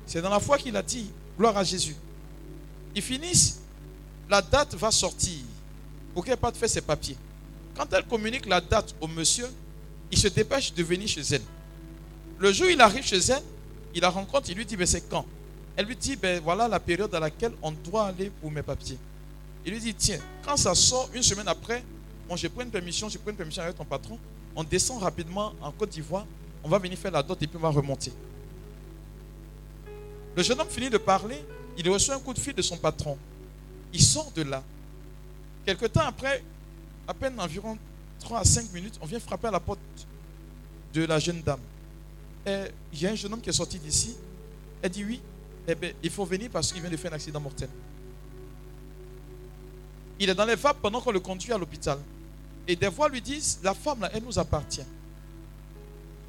C'est dans la foi qu'il a dit, gloire à Jésus. Ils finissent, la date va sortir pour qu'elle parte faire ses papiers. Quand elle communique la date au monsieur, il se dépêche de venir chez elle. Le jour où il arrive chez elle, il la rencontre, il lui dit, c'est quand? Elle lui dit, ben voilà la période à laquelle on doit aller pour mes papiers. Il lui dit, tiens, quand ça sort une semaine après, bon, j'ai pris une permission, j'ai pris une permission avec ton patron, on descend rapidement en Côte d'Ivoire, on va venir faire la dot et puis on va remonter. Le jeune homme finit de parler, il reçoit un coup de fil de son patron. Il sort de là. Quelque temps après, à peine environ 3 à 5 minutes, on vient frapper à la porte de la jeune dame. Et il y a un jeune homme qui est sorti d'ici. Elle dit oui, eh bien, il faut venir parce qu'il vient de faire un accident mortel. Il est dans les vapes pendant qu'on le conduit à l'hôpital. Et des voix lui disent, la femme, là, elle nous appartient.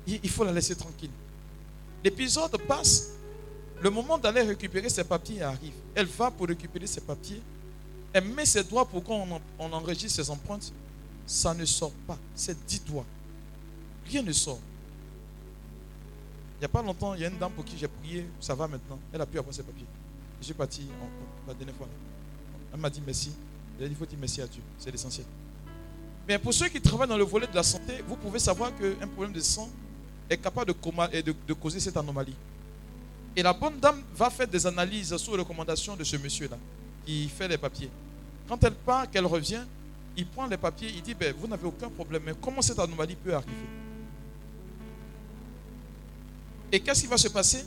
Il faut la laisser tranquille. L'épisode passe. Le moment d'aller récupérer ses papiers arrive. Elle va pour récupérer ses papiers. Elle met ses doigts pour qu'on en- on enregistre ses empreintes. Ça ne sort pas. C'est 10 doigts. Rien ne sort. Il n'y a pas longtemps, il y a une dame pour qui j'ai prié. Ça va maintenant. Elle a pu avoir ses papiers. Je suis parti en- la dernière fois. Elle m'a dit merci. Elle a dit faut dire merci à Dieu. C'est l'essentiel. Mais pour ceux qui travaillent dans le volet de la santé, vous pouvez savoir qu'un problème de sang est capable de, de- causer cette anomalie. Et la bonne dame va faire des analyses sous recommandation de ce monsieur-là, qui fait les papiers. Quand elle part, qu'elle revient, il prend les papiers, il dit, ben, vous n'avez aucun problème, mais comment cette anomalie peut arriver? Et qu'est-ce qui va se passer?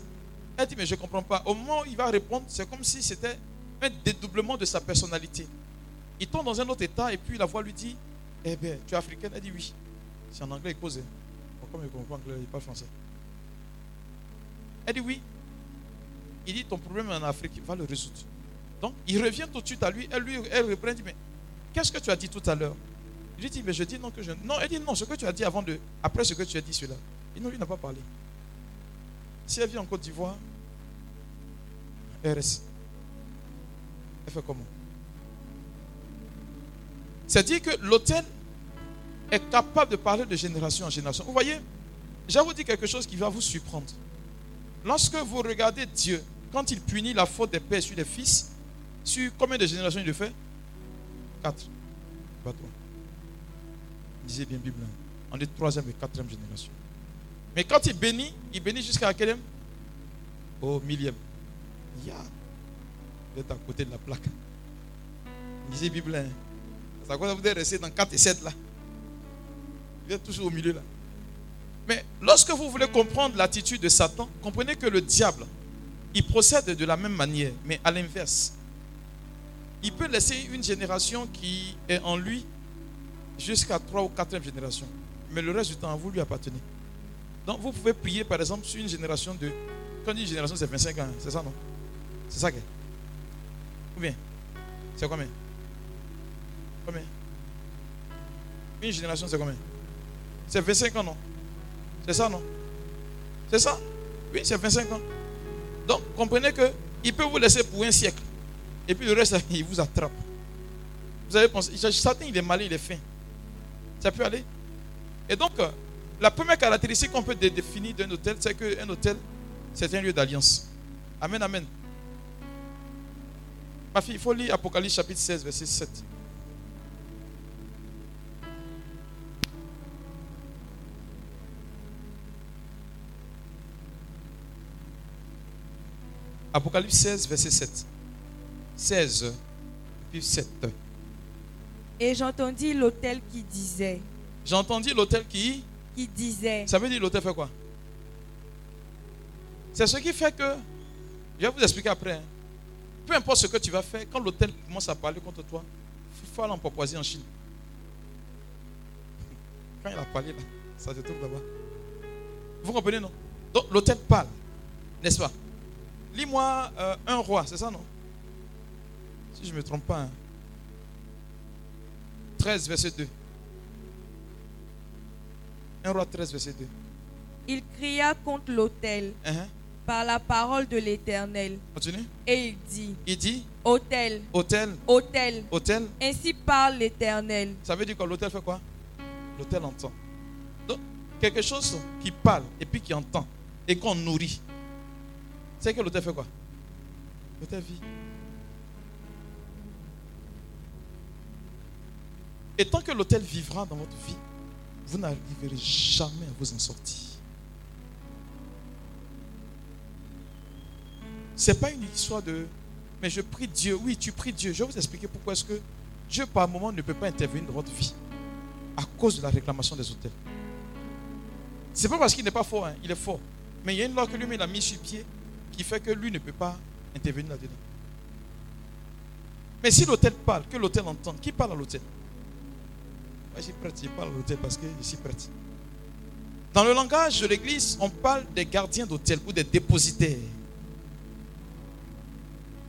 Elle dit, mais je ne comprends pas. Au moment où il va répondre, c'est comme si c'était un dédoublement de sa personnalité. Il tombe dans un autre état et puis la voix lui dit Eh bien, tu es africaine? Elle dit oui. C'est en anglais, il cause. Comme il comprend anglais, il parle français. Elle dit oui. Il dit Ton problème en Afrique, va le résoudre. Donc, il revient tout de suite à lui. Elle, lui, elle reprend dit Mais qu'est-ce que tu as dit tout à l'heure? Il lui dit Mais je dis non que je. Non, elle dit non, ce que tu as dit avant de. Après ce que tu as dit, cela. Et non, lui n'a pas parlé. Si elle vit en Côte d'Ivoire, elle. Elle fait comment? C'est-à-dire que l'hôtel est capable de parler de génération en génération. Vous voyez, je vous dire quelque chose qui va vous surprendre. Lorsque vous regardez Dieu, quand il punit la faute des pères sur les fils, sur combien de générations il le fait? Quatre. Pas trois. Disait bien Bible. On est troisième et quatrième génération. Mais quand il bénit, il bénit jusqu'à quel Au millième. Ya. Vous êtes à côté de la plaque. Lisez Bible. Ça vous resté dans 4 et 7 là. Vous êtes toujours au milieu là. Mais lorsque vous voulez comprendre l'attitude de Satan, comprenez que le diable, il procède de la même manière, mais à l'inverse. Il peut laisser une génération qui est en lui jusqu'à 3 ou 4 génération. Mais le reste du temps, vous lui appartenez. Donc vous pouvez prier par exemple sur une génération de... Quand on dit génération, c'est 25 ans. C'est ça, non? C'est ça que Ou bien? C'est combien? Combien? Une génération, c'est combien? C'est 25 ans, non? C'est ça, non? C'est ça? Oui, c'est 25 ans. Donc, comprenez que il peut vous laisser pour un siècle. Et puis le reste, il vous attrape. Vous avez pensé, Satan, il est malin, il est fin. Ça peut aller. Et donc, euh, la première caractéristique qu'on peut dé- définir d'un hôtel, c'est qu'un hôtel, c'est un lieu d'alliance. Amen, amen. Ma fille, il faut lire Apocalypse chapitre 16, verset 7. Apocalypse 16, verset 7. 16, puis 7. Et j'entendis l'autel qui disait, J'ai entendu l'hôtel qui. qui disait, Ça veut dire l'hôtel fait quoi? C'est ce qui fait que. Je vais vous expliquer après. hein. Peu importe ce que tu vas faire, quand l'hôtel commence à parler contre toi, il faut aller en Papouasie en Chine. Quand il a parlé là, ça se trouve là-bas. Vous comprenez, non? Donc l'hôtel parle, n'est-ce pas? Lis-moi euh, un roi, c'est ça, non? Si je ne me trompe pas. hein. 13, verset 2. Un roi 13, verset 2. il cria contre l'autel Hein, par la parole de l'Éternel. Continue. Et il dit, Il dit Autel, hôtel, autel, hôtel. ainsi parle l'Éternel. Ça veut dire que l'hôtel fait quoi? L'hôtel entend. Donc, quelque chose qui parle et puis qui entend et qu'on nourrit. C'est que l'hôtel fait quoi? L'hôtel vit. Et tant que l'hôtel vivra dans votre vie, vous n'arriverez jamais à vous en sortir. Ce n'est pas une histoire de mais je prie Dieu. Oui, tu pries Dieu. Je vais vous expliquer pourquoi est-ce que Dieu, par moment, ne peut pas intervenir dans votre vie à cause de la réclamation des hôtels. C'est pas parce qu'il n'est pas fort, hein, il est fort. Mais il y a une loi que lui-même a mis sur pied qui fait que lui ne peut pas intervenir là-dedans. Mais si l'hôtel parle, que l'hôtel entend, qui parle à l'hôtel Moi, je parle à l'hôtel parce que je suis. Dans le langage de l'église, on parle des gardiens d'hôtel ou des dépositaires.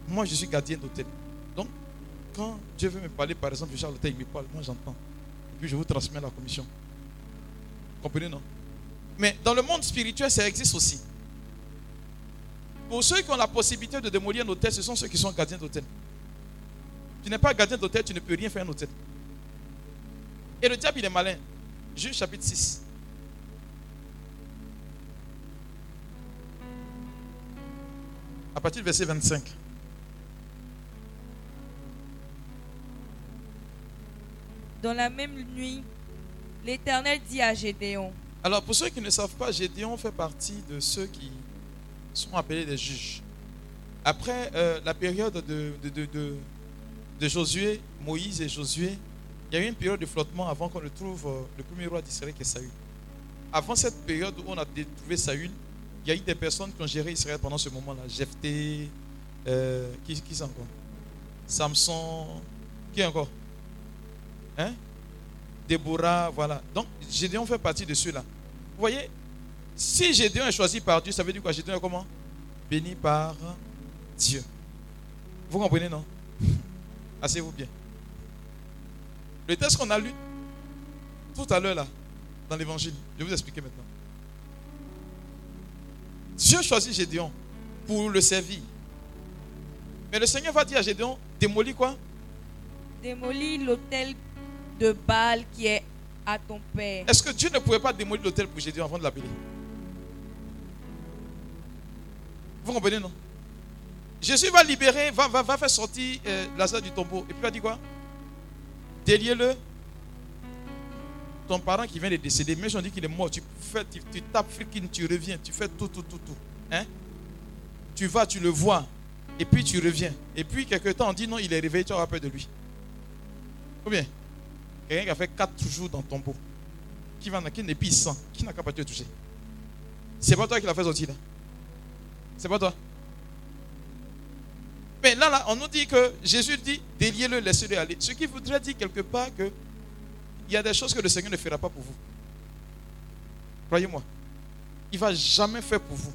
Moi, je suis gardien d'hôtel. Donc, quand Dieu veut me parler, par exemple, je suis à l'hôtel, il me parle, moi j'entends. Et puis je vous transmets la commission. Comprenez, non? Mais dans le monde spirituel, ça existe aussi. Pour ceux qui ont la possibilité de démolir un hôtel, ce sont ceux qui sont gardiens d'hôtel. Tu n'es pas gardien d'hôtel, tu ne peux rien faire un hôtel. Et le diable, il est malin. Juge chapitre 6. À partir du verset 25. Dans la même nuit, l'Éternel dit à Gédéon, Alors, pour ceux qui ne savent pas, Gédéon fait partie de ceux qui sont appelés des juges. Après euh, la période de, de, de- Josué, Moïse et Josué, il y a eu une période de flottement avant qu'on ne trouve euh, le premier roi d'Israël qui est Saül. Avant cette période où on a trouvé Saül, il y a eu des personnes qui ont géré Israël pendant ce moment-là. Jephthé, euh, qui, qui encore? Samson, qui encore? Hein? Déborah, voilà. Donc, Gédéon fait partie de ceux-là. Vous voyez, si Gédéon est choisi par Dieu, ça veut dire quoi? Gédéon est comment? Béni par Dieu. Vous comprenez, non? Asseyez-vous bien. Le texte qu'on a lu tout à l'heure là, dans l'évangile, je vais vous expliquer maintenant. Dieu choisit Gédéon pour le servir. Mais le Seigneur va dire à Gédéon, démolis quoi? Démolis l'autel de Baal qui est à ton père. Est-ce que Dieu ne pouvait pas démolir l'autel pour Gédéon avant de l'appeler? Vous comprenez, non? Jésus va libérer, va, va, va faire sortir euh, Lazare du tombeau. Et puis il va dire quoi? Déliez-le. Ton parent qui vient de décéder, mais on dit qu'il est mort, tu, tapes tu reviens, tu fais tout, tout, tout, tout. Hein? Tu vas, tu le vois, et puis tu reviens. Et puis, quelque temps, on dit non, il est réveillé, tu auras peur de lui. Ou bien Quelqu'un qui a fait 4 jours dans le tombeau, qui, va, qui n'est plus sans, qui n'a qu'à pas te toucher. C'est pas toi qui l'a fait sortir là. C'est pas toi. Mais là, là, on nous dit que Jésus dit déliez-le, laissez-le aller. Ce qui voudrait dire quelque part que il y a des choses que le Seigneur ne fera pas pour vous. Croyez-moi. Il ne va jamais faire pour vous.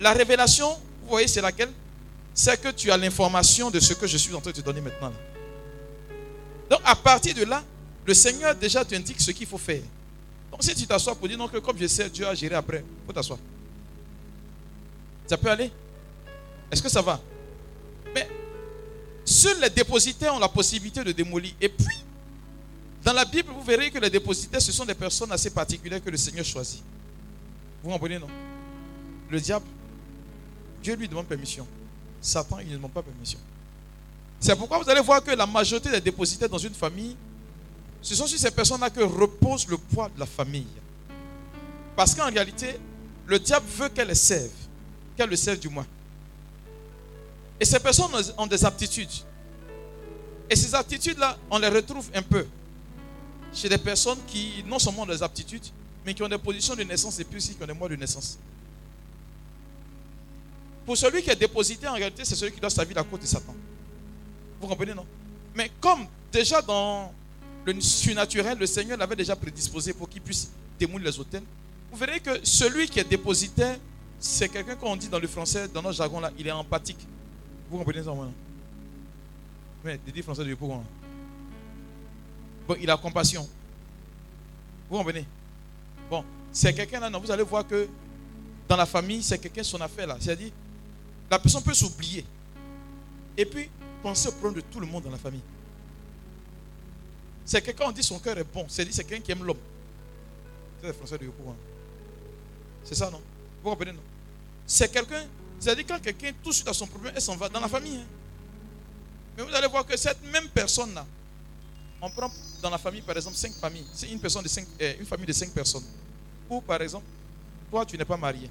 La révélation, vous voyez, c'est laquelle? C'est que tu as l'information de ce que je suis en train de te donner maintenant. Donc, à partir de là, le Seigneur déjà t'indique ce qu'il faut faire. Donc, si tu t'assois pour dire non, que comme je sais, Dieu a géré après, il faut t'asseoir. Ça peut aller? Est-ce que ça va? Mais seuls les dépositaires ont la possibilité de démolir. Et puis, dans la Bible, vous verrez que les dépositaires, ce sont des personnes assez particulières que le Seigneur choisit. Vous comprenez, non? Le diable, Dieu lui demande permission. Satan, il ne demande pas permission. C'est pourquoi vous allez voir que la majorité des dépositaires dans une famille, ce sont sur ces personnes-là que repose le poids de la famille. Parce qu'en réalité, le diable veut qu'elle les serve, qu'elle le serve du moins. Et ces personnes ont des aptitudes. Et ces aptitudes-là, on les retrouve un peu chez des personnes qui non seulement ont des aptitudes, mais qui ont des positions de naissance et puis aussi qui ont des mois de naissance. Pour celui qui est déposité, en réalité, c'est celui qui doit vie à cause de Satan. Vous comprenez, non? Mais comme déjà dans le surnaturel, le Seigneur l'avait déjà prédisposé pour qu'il puisse démolir les hôtels, vous verrez que celui qui est dépositaire, c'est quelqu'un qu'on dit dans le français, dans notre jargon là, il est empathique. Vous comprenez ça, non? Mais, dit français de pourquoi Bon, il a compassion. Vous comprenez? Bon, c'est quelqu'un là, non, vous allez voir que dans la famille, c'est quelqu'un son affaire là. C'est-à-dire, la personne peut s'oublier. Et puis, penser au problème de tout le monde dans la famille. C'est quelqu'un, on dit son cœur est bon. C'est-à-dire, c'est quelqu'un qui aime l'homme. C'est le français de Yoko. C'est ça, non? Vous comprenez, non? C'est quelqu'un, c'est-à-dire quand quelqu'un touche à son problème, elle s'en va dans la famille. hein. Mais vous allez voir que cette même personne-là, on prend dans la famille, par exemple, cinq familles. C'est une, de cinq, une famille de cinq personnes. Ou, par exemple, toi, tu n'es pas marié.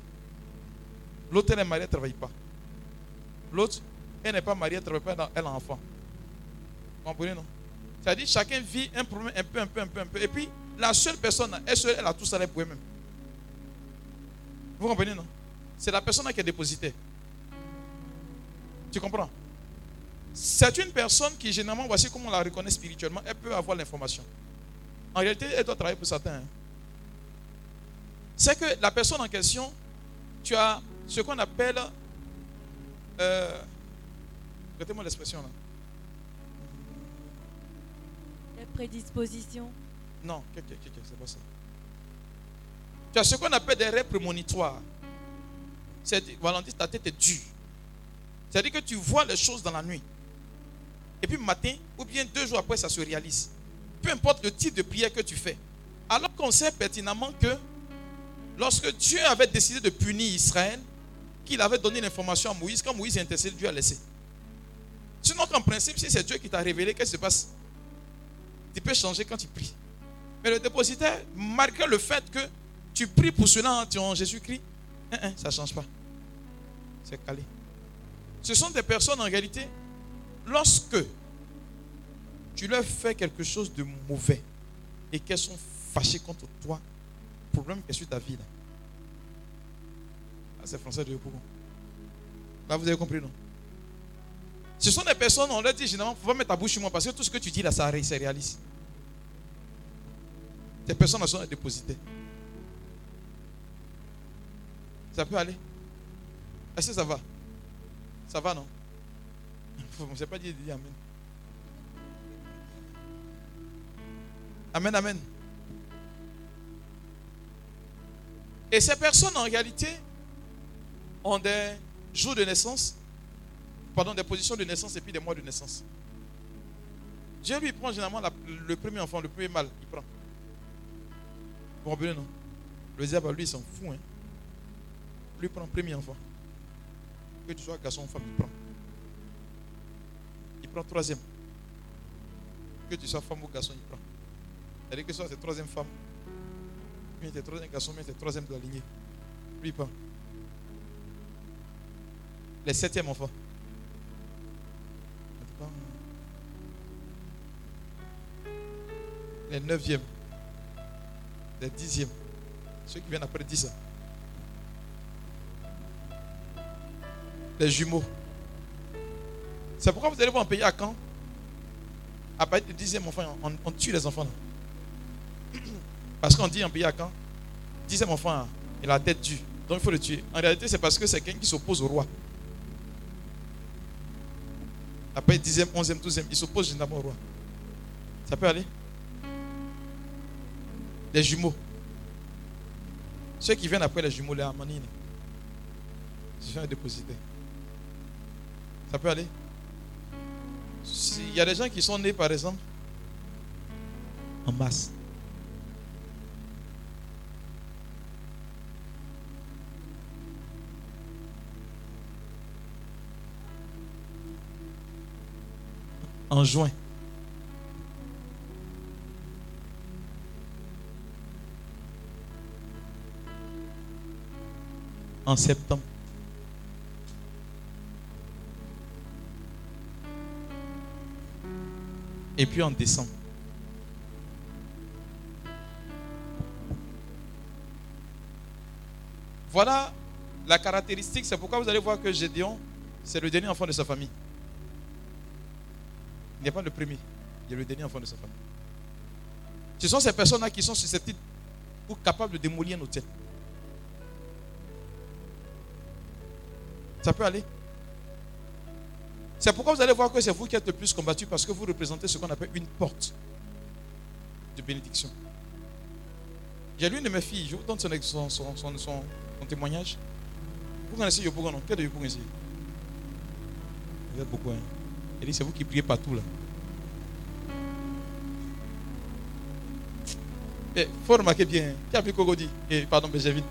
L'autre, elle est mariée, elle ne travaille pas. L'autre, elle n'est pas mariée, elle ne travaille pas, elle a un enfant. Vous comprenez, non? C'est-à-dire, chacun vit un problème un peu, un peu, un peu, un peu. Et puis, la seule personne, elle, seule, elle a tout ça pour elle-même. Vous comprenez, non? C'est la personne qui est dépositée. Tu comprends? C'est une personne qui, généralement, voici comment on la reconnaît spirituellement, elle peut avoir l'information. En réalité, elle doit travailler pour certains. hein. C'est que la personne en question, tu as ce qu'on appelle. Euh, Mettez-moi l'expression là. Les prédispositions. Non, c'est pas ça. Tu as ce qu'on appelle des rêves prémonitoires. C'est Valentin, ta tête est dure. C'est-à-dire que tu vois les choses dans la nuit. Et puis matin, ou bien deux jours après, ça se réalise. Peu importe le type de prière que tu fais. Alors qu'on sait pertinemment que lorsque Dieu avait décidé de punir Israël, qu'il avait donné l'information à Moïse, quand Moïse est intercédé, Dieu a laissé. Sinon qu'en principe, si c'est Dieu qui t'a révélé, qu'est-ce qui se passe? Tu peux changer quand tu pries. Mais le dépositaire, malgré le fait que tu pries pour cela en Jésus-Christ, hein, hein, ça ne change pas. C'est calé. Ce sont des personnes en réalité, lorsque tu leur fais quelque chose de mauvais et qu'elles sont fâchées contre toi, le problème est sur ta vie. Là, Ah, c'est français de Yopougon. Là, vous avez compris, non? Ce sont des personnes, on leur dit généralement, faut mettre ta bouche sur moi parce que tout ce que tu dis là, ça ré- se réalise. Ces personnes sont dépositées. Ça peut aller Est-ce que ça va? Ça va, non? Je ne sais pas dire, Amen. Amen, Amen. Et ces personnes, en réalité, ont des jours de naissance, pardon, des positions de naissance et puis des mois de naissance. Dieu lui prend généralement le premier enfant, le premier mâle, il prend. Vous comprenez, non Le diable, lui, il s'en fout. Hein? Lui prend premier enfant. Que tu sois garçon ou femme, il prend. Il prend troisième. Que tu sois femme ou garçon, il prend. C'est-à-dire que soit cette troisième femme, bien tes troisième garçon, bien tes troisième de la lignée. Lui pas. Les septièmes enfants. Les neuvièmes. Les dixièmes. Ceux qui viennent après dix ans. Les jumeaux. C'est pourquoi vous allez voir un pays à Caen. À partir du dixième enfant, on, tue les enfants. Parce qu'on dit en pays à Caen, dixième enfant, il a la tête due. Donc il faut le tuer. En réalité, c'est parce que c'est quelqu'un qui s'oppose au roi. Après dixième, onzième, douzième, il s'oppose généralement au roi. Ça peut aller? Les jumeaux. Ceux qui viennent après les jumeaux, les harmonies, je viens dépositer. Ça peut aller Il y a des gens qui sont nés, par exemple, en masse. en juin. En septembre. Et puis en décembre. Voilà la caractéristique. C'est pourquoi vous allez voir que Gédéon, c'est le dernier enfant de sa famille. Il n'est pas le premier. Il est le dernier enfant de sa famille. Ce sont ces personnes-là qui sont susceptibles ou capables de démolir un hôtel. Ça peut aller. C'est pourquoi vous allez voir que c'est vous qui êtes le plus combattu parce que vous représentez ce qu'on appelle une porte de bénédiction. J'ai lu une de mes filles, je vous donne son, témoignage. Vous connaissez Yopougon, non? Quel de Yopougon ici? Vous êtes beaucoup, hein elle dit, c'est vous qui priez partout là. Il eh, faut remarquer bien, qui a vu Kogodi? Eh, pardon, Bézéville.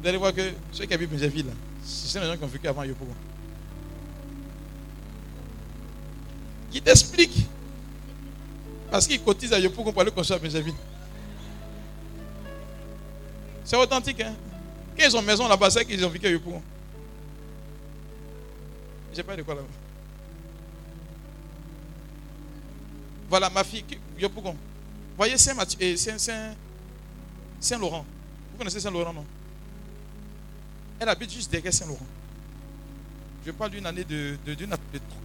Vous allez voir que ceux qui vu Bézéville, ce sont les gens qui ont vécu avant Yopougon. Il t'explique? Parce qu'il cotise à Yopougon pour aller construire à Bézéville. C'est authentique, hein? Quand ont maison là-bas, c'est qu'ils ont vécu à Yopougon. Je sais pas de quoi là-bas. Voilà ma fille, Yopougon. Voyez Saint-Laurent. Saint, Saint, Laurent. Vous connaissez Saint-Laurent, non? Elle habite juste derrière Saint-Laurent. Je parle d'une année de, de, de,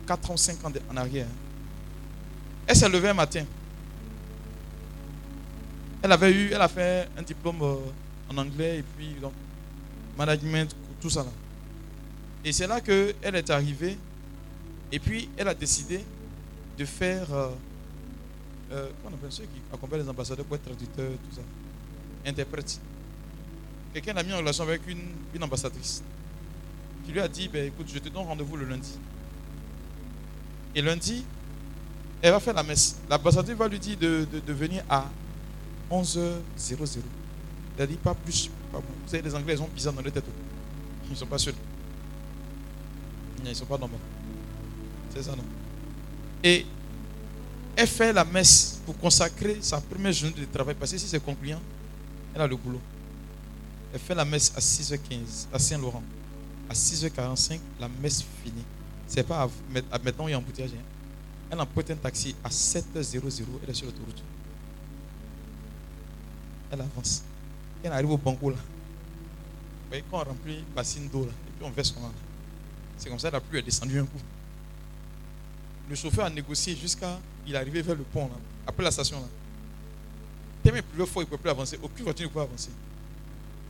4 ans, 5 ans en arrière. Elle s'est levée un matin. Elle avait eu, elle a fait un diplôme euh, en anglais et puis management, tout ça là. Et c'est là qu'elle est arrivée et puis elle a décidé de faire euh, euh, on appelle ceux qui accompagnent les ambassadeurs pour être traducteurs, tout ça, interprète. Quelqu'un a mis en relation avec une, une ambassadrice qui lui a dit ben, écoute, je te donne rendez-vous le lundi. Et lundi, elle va faire la messe. L'ambassadeur va lui dire de, de, venir à 11h00. Elle dit pas plus, pas moins. Vous savez, les Anglais, ils ont bizarre dans leur tête. Ils ne sont pas seuls. Ils ne sont pas normaux. C'est ça, non? Et elle fait la messe pour consacrer sa première journée de travail. Parce que si c'est concluant, elle a le boulot. Elle fait la messe à 6h15 à Saint-Laurent. À 6h45, la messe finie. C'est pas maintenant il y a embouteillage. Hein. Elle emprunte un taxi à 7h00. Elle est sur l'autoroute. Elle avance. Elle arrive au banco là. Vous voyez, quand on remplit bassine d'eau là, et puis on verse comment C'est comme ça la pluie est descendue un coup. Le chauffeur a négocié jusqu'à il est arrivé vers le pont, là, après la station. Là. tellement pleuvait fort, il ne pouvait plus avancer. Aucune voiture ne pouvait avancer.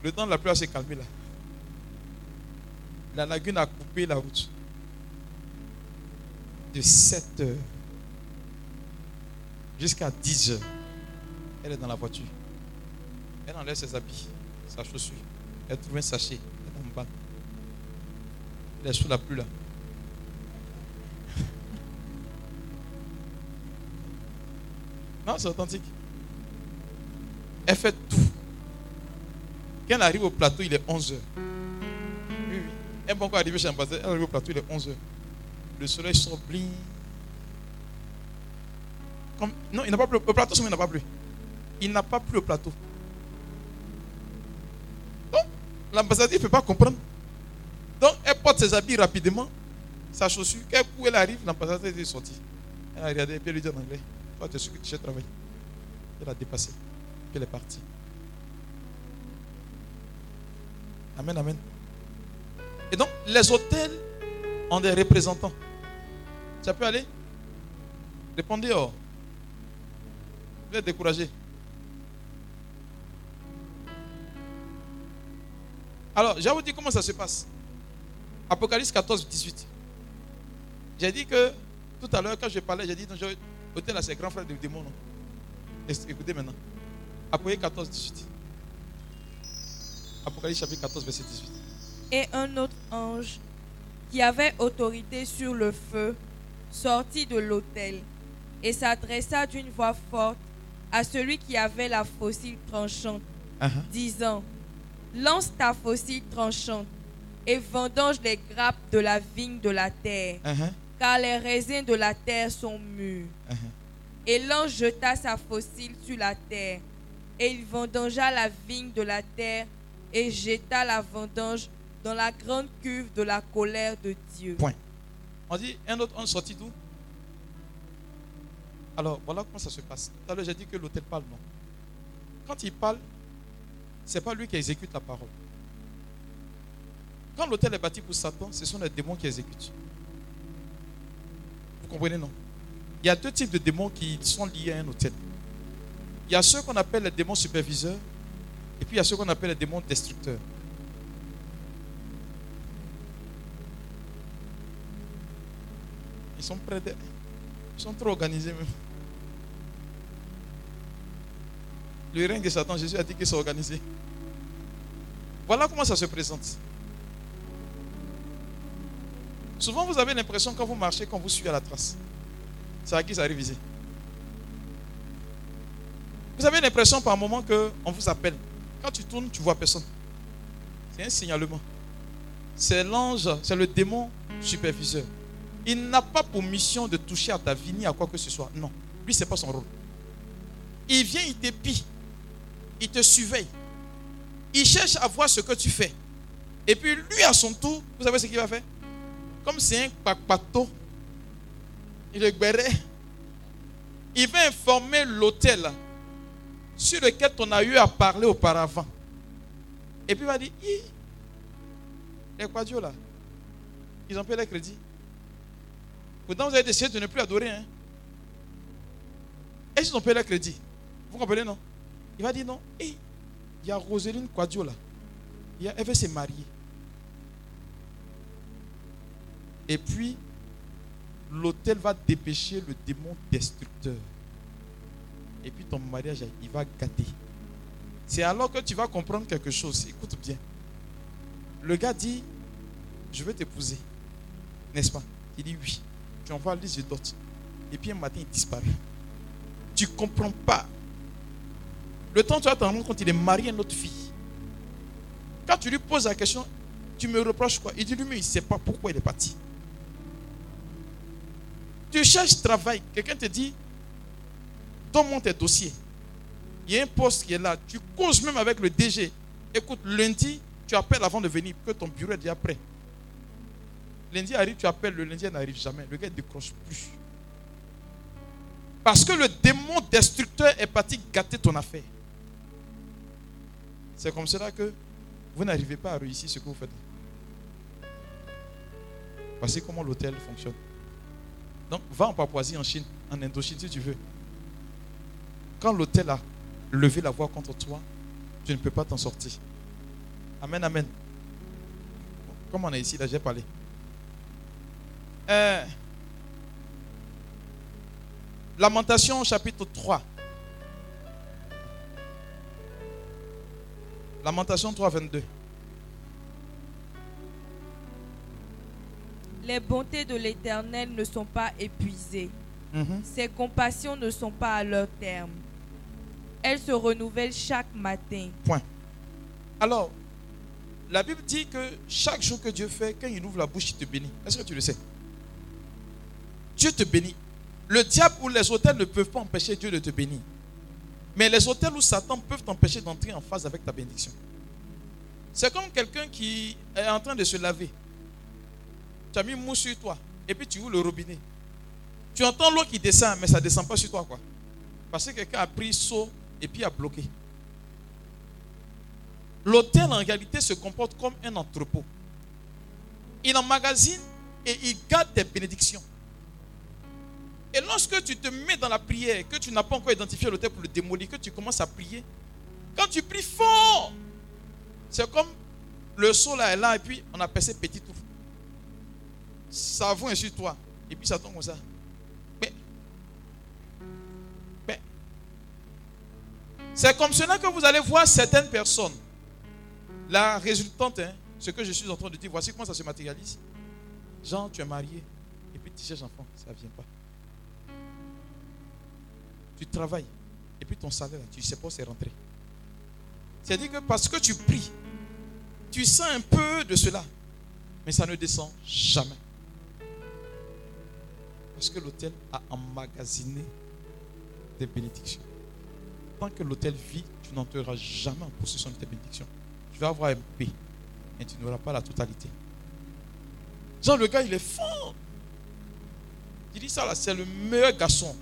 Le temps de la pluie s'est calmé là. La lagune a coupé la route. De 7 heures jusqu'à 10 heures. Elle est dans la voiture. Elle enlève ses habits, sa chaussure. Elle trouve un sachet. Elle est en bas. Elle est sous la pluie là. Non, c'est authentique. Elle fait tout. Quand elle arrive au plateau, il est 11 heures. Oui, oui. Elle n'est pas encore arrivée chez l'ambassadeur. Elle arrive au plateau, il est 11 heures. Le soleil. Comme, non, il n'a pas plu. Au plateau, il n'a pas plu. Il n'a pas plu au plateau. Donc, l'ambassadeur ne peut pas comprendre. Donc, elle porte ses habits rapidement, sa chaussure. Quel coup elle arrive, l'ambassadeur est sorti. Elle a regardé puis elle lui dit en anglais Toi, tu es sûr que tu sais travailler. Elle a dépassé. Puis elle est partie. Amen, amen. Et donc, les hôtels ont des représentants. Ça peut aller? Répondez, oh. Vous êtes découragé. Alors, je vais vous dire comment ça se passe. Apocalypse 14, 18. J'ai dit que tout à l'heure, quand je parlais, j'ai dit, non, hôtel là, c'est grand frère du démon. Écoutez maintenant. Apocalypse 14, 18. Apocalypse chapitre 14, verset 18. Et un autre ange qui avait autorité sur le feu sortit de l'autel et s'adressa d'une voix forte à celui qui avait la fossile tranchante, Uh-huh. disant, Lance ta fossile tranchante et vendange les grappes de la vigne de la terre, Uh-huh. car les raisins de la terre sont mûrs. Uh-huh. Et l'ange jeta sa fossile sur la terre, et il vendangea la vigne de la terre, et jeta la vendange dans la grande cuve de la colère de Dieu. Point. On dit, un autre ange sorti d'où? Alors, voilà comment ça se passe. Tout à l'heure, j'ai dit que l'autel parle, non Quand il parle, ce n'est pas lui qui exécute la parole. Quand l'autel est bâti pour Satan, ce sont les démons qui exécutent. Vous comprenez, non? Il y a deux types de démons qui sont liés à un hôtel. Il y a ceux qu'on appelle les démons superviseurs, et puis il y a ceux qu'on appelle les démons destructeurs. Ils sont près. Ils sont trop organisés même. Le règne de Satan, Jésus a dit qu'ils sont organisés. Voilà comment ça se présente. Souvent, vous avez l'impression quand vous marchez, qu'on vous suit à la trace. C'est à qui ça arrive ici Vous avez l'impression par moment qu'on vous appelle. Quand tu tournes, tu vois personne. C'est un signalement. C'est l'ange, c'est le démon superviseur. Il n'a pas pour mission de toucher à ta vie ni à quoi que ce soit. Non. Lui, ce n'est pas son rôle. Il vient, il t'épie. Il te surveille. Il cherche à voir ce que tu fais. Et puis lui, à son tour, vous savez ce qu'il va faire? Comme c'est un papato, il est gbéré. Il va informer l'hôtel sur lequel on a eu à parler auparavant. Et puis il va dire, les quadios là, ils ont payé les crédits. Pourtant, vous avez décidé de ne plus adorer. Hein? Est-ce qu'ils ont payé le crédit? Vous comprenez, non? Il va dire non. Hé, il y a Roseline Quadio là. Elle veut se marier. Et puis, l'hôtel va dépêcher le démon destructeur. Et puis ton mariage, il va gâter. C'est alors que tu vas comprendre quelque chose. Écoute bien. Le gars dit, je veux t'épouser. N'est-ce pas? Il dit oui tu envoies liste de dot. Et puis un matin, il disparaît. Tu ne comprends pas. Le temps, tu vas te rendre compte qu'il est marié à une autre fille. Quand tu lui poses la question, tu me reproches quoi? Il dit lui-même, il ne sait pas pourquoi il est parti. Tu cherches travail. Quelqu'un te dit, donne-moi tes dossiers. Il y a un poste qui est là. Tu causes même avec le DG. Écoute, lundi, tu appelles avant de venir, que ton bureau est déjà prêt. Lundi arrive, tu appelles, le lundi n'arrive jamais. Le gars ne décroche plus. Parce que le démon destructeur est parti gâter ton affaire. C'est comme cela que vous n'arrivez pas à réussir ce que vous faites. Voici comment l'hôtel fonctionne. Donc, va en Papouasie, en Chine, en Indochine, si tu veux. Quand l'hôtel a lever la voix contre toi, tu ne peux pas t'en sortir. Amen, amen. Comme on est ici, là, j'ai parlé. Euh, Lamentation chapitre 3. Lamentation 3, 22. Les bontés de l'Éternel ne sont pas épuisées. Mhm. Ses compassions ne sont pas à leur terme. Elles se renouvellent chaque matin. Point. Alors, la Bible dit que chaque jour que Dieu fait, quand il ouvre la bouche, il te bénit. Est-ce que tu le sais? Dieu te bénit. Le diable ou les hôtels ne peuvent pas empêcher Dieu de te bénir. Mais les hôtels où Satan peuvent t'empêcher d'entrer en phase avec ta bénédiction. C'est comme quelqu'un qui est en train de se laver. Tu as mis mousse sur toi et puis tu ouvres le robinet. Tu entends l'eau qui descend, mais ça ne descend pas sur toi. quoi. Parce que quelqu'un a pris seau et puis a bloqué. L'hôtel en réalité se comporte comme un entrepôt. Il emmagasine et il garde tes bénédictions. Et lorsque tu te mets dans la prière, que tu n'as pas encore identifié l'autel pour le démolir, que tu commences à prier, quand tu pries fort, c'est comme le seau là est là et puis on a percé petit tour. Ça vient sur toi et puis ça tombe comme ça. Mais, mais c'est comme cela que vous allez voir certaines personnes. La résultante, hein, ce que je suis en train de dire, voici comment ça se matérialise. Jean, tu es marié et puis tu cherches enfant, ça ne vient pas tu travailles, et puis ton salaire, tu ne sais pas c'est rentré. C'est-à-dire que parce que tu pries, tu sens un peu de cela, mais ça ne descend jamais. Parce que l'hôtel a emmagasiné des bénédictions. Tant que l'hôtel vit, tu n'entreras jamais en possession de tes bénédictions. Tu vas avoir un B, mais tu n'auras pas la totalité. Genre, le gars, il est fort. Il dit ça là, c'est le meilleur garçon.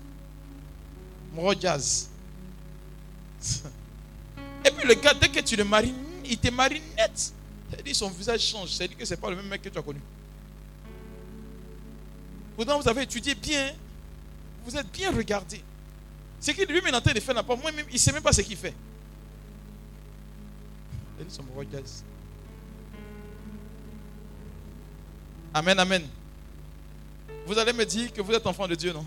Jazz. Et puis le gars, dès que tu le maries, il te marie net. C'est-à-dire son visage change. C'est-à-dire que ce n'est pas le même mec que tu as connu. Pourtant, vous avez étudié bien. Vous êtes bien regardé. Ce qu'il lui-même est en train de faire pas. Moi-même, il ne sait même pas ce qu'il fait. Son Jazz. Amen, amen. Vous allez me dire que vous êtes enfant de Dieu, non?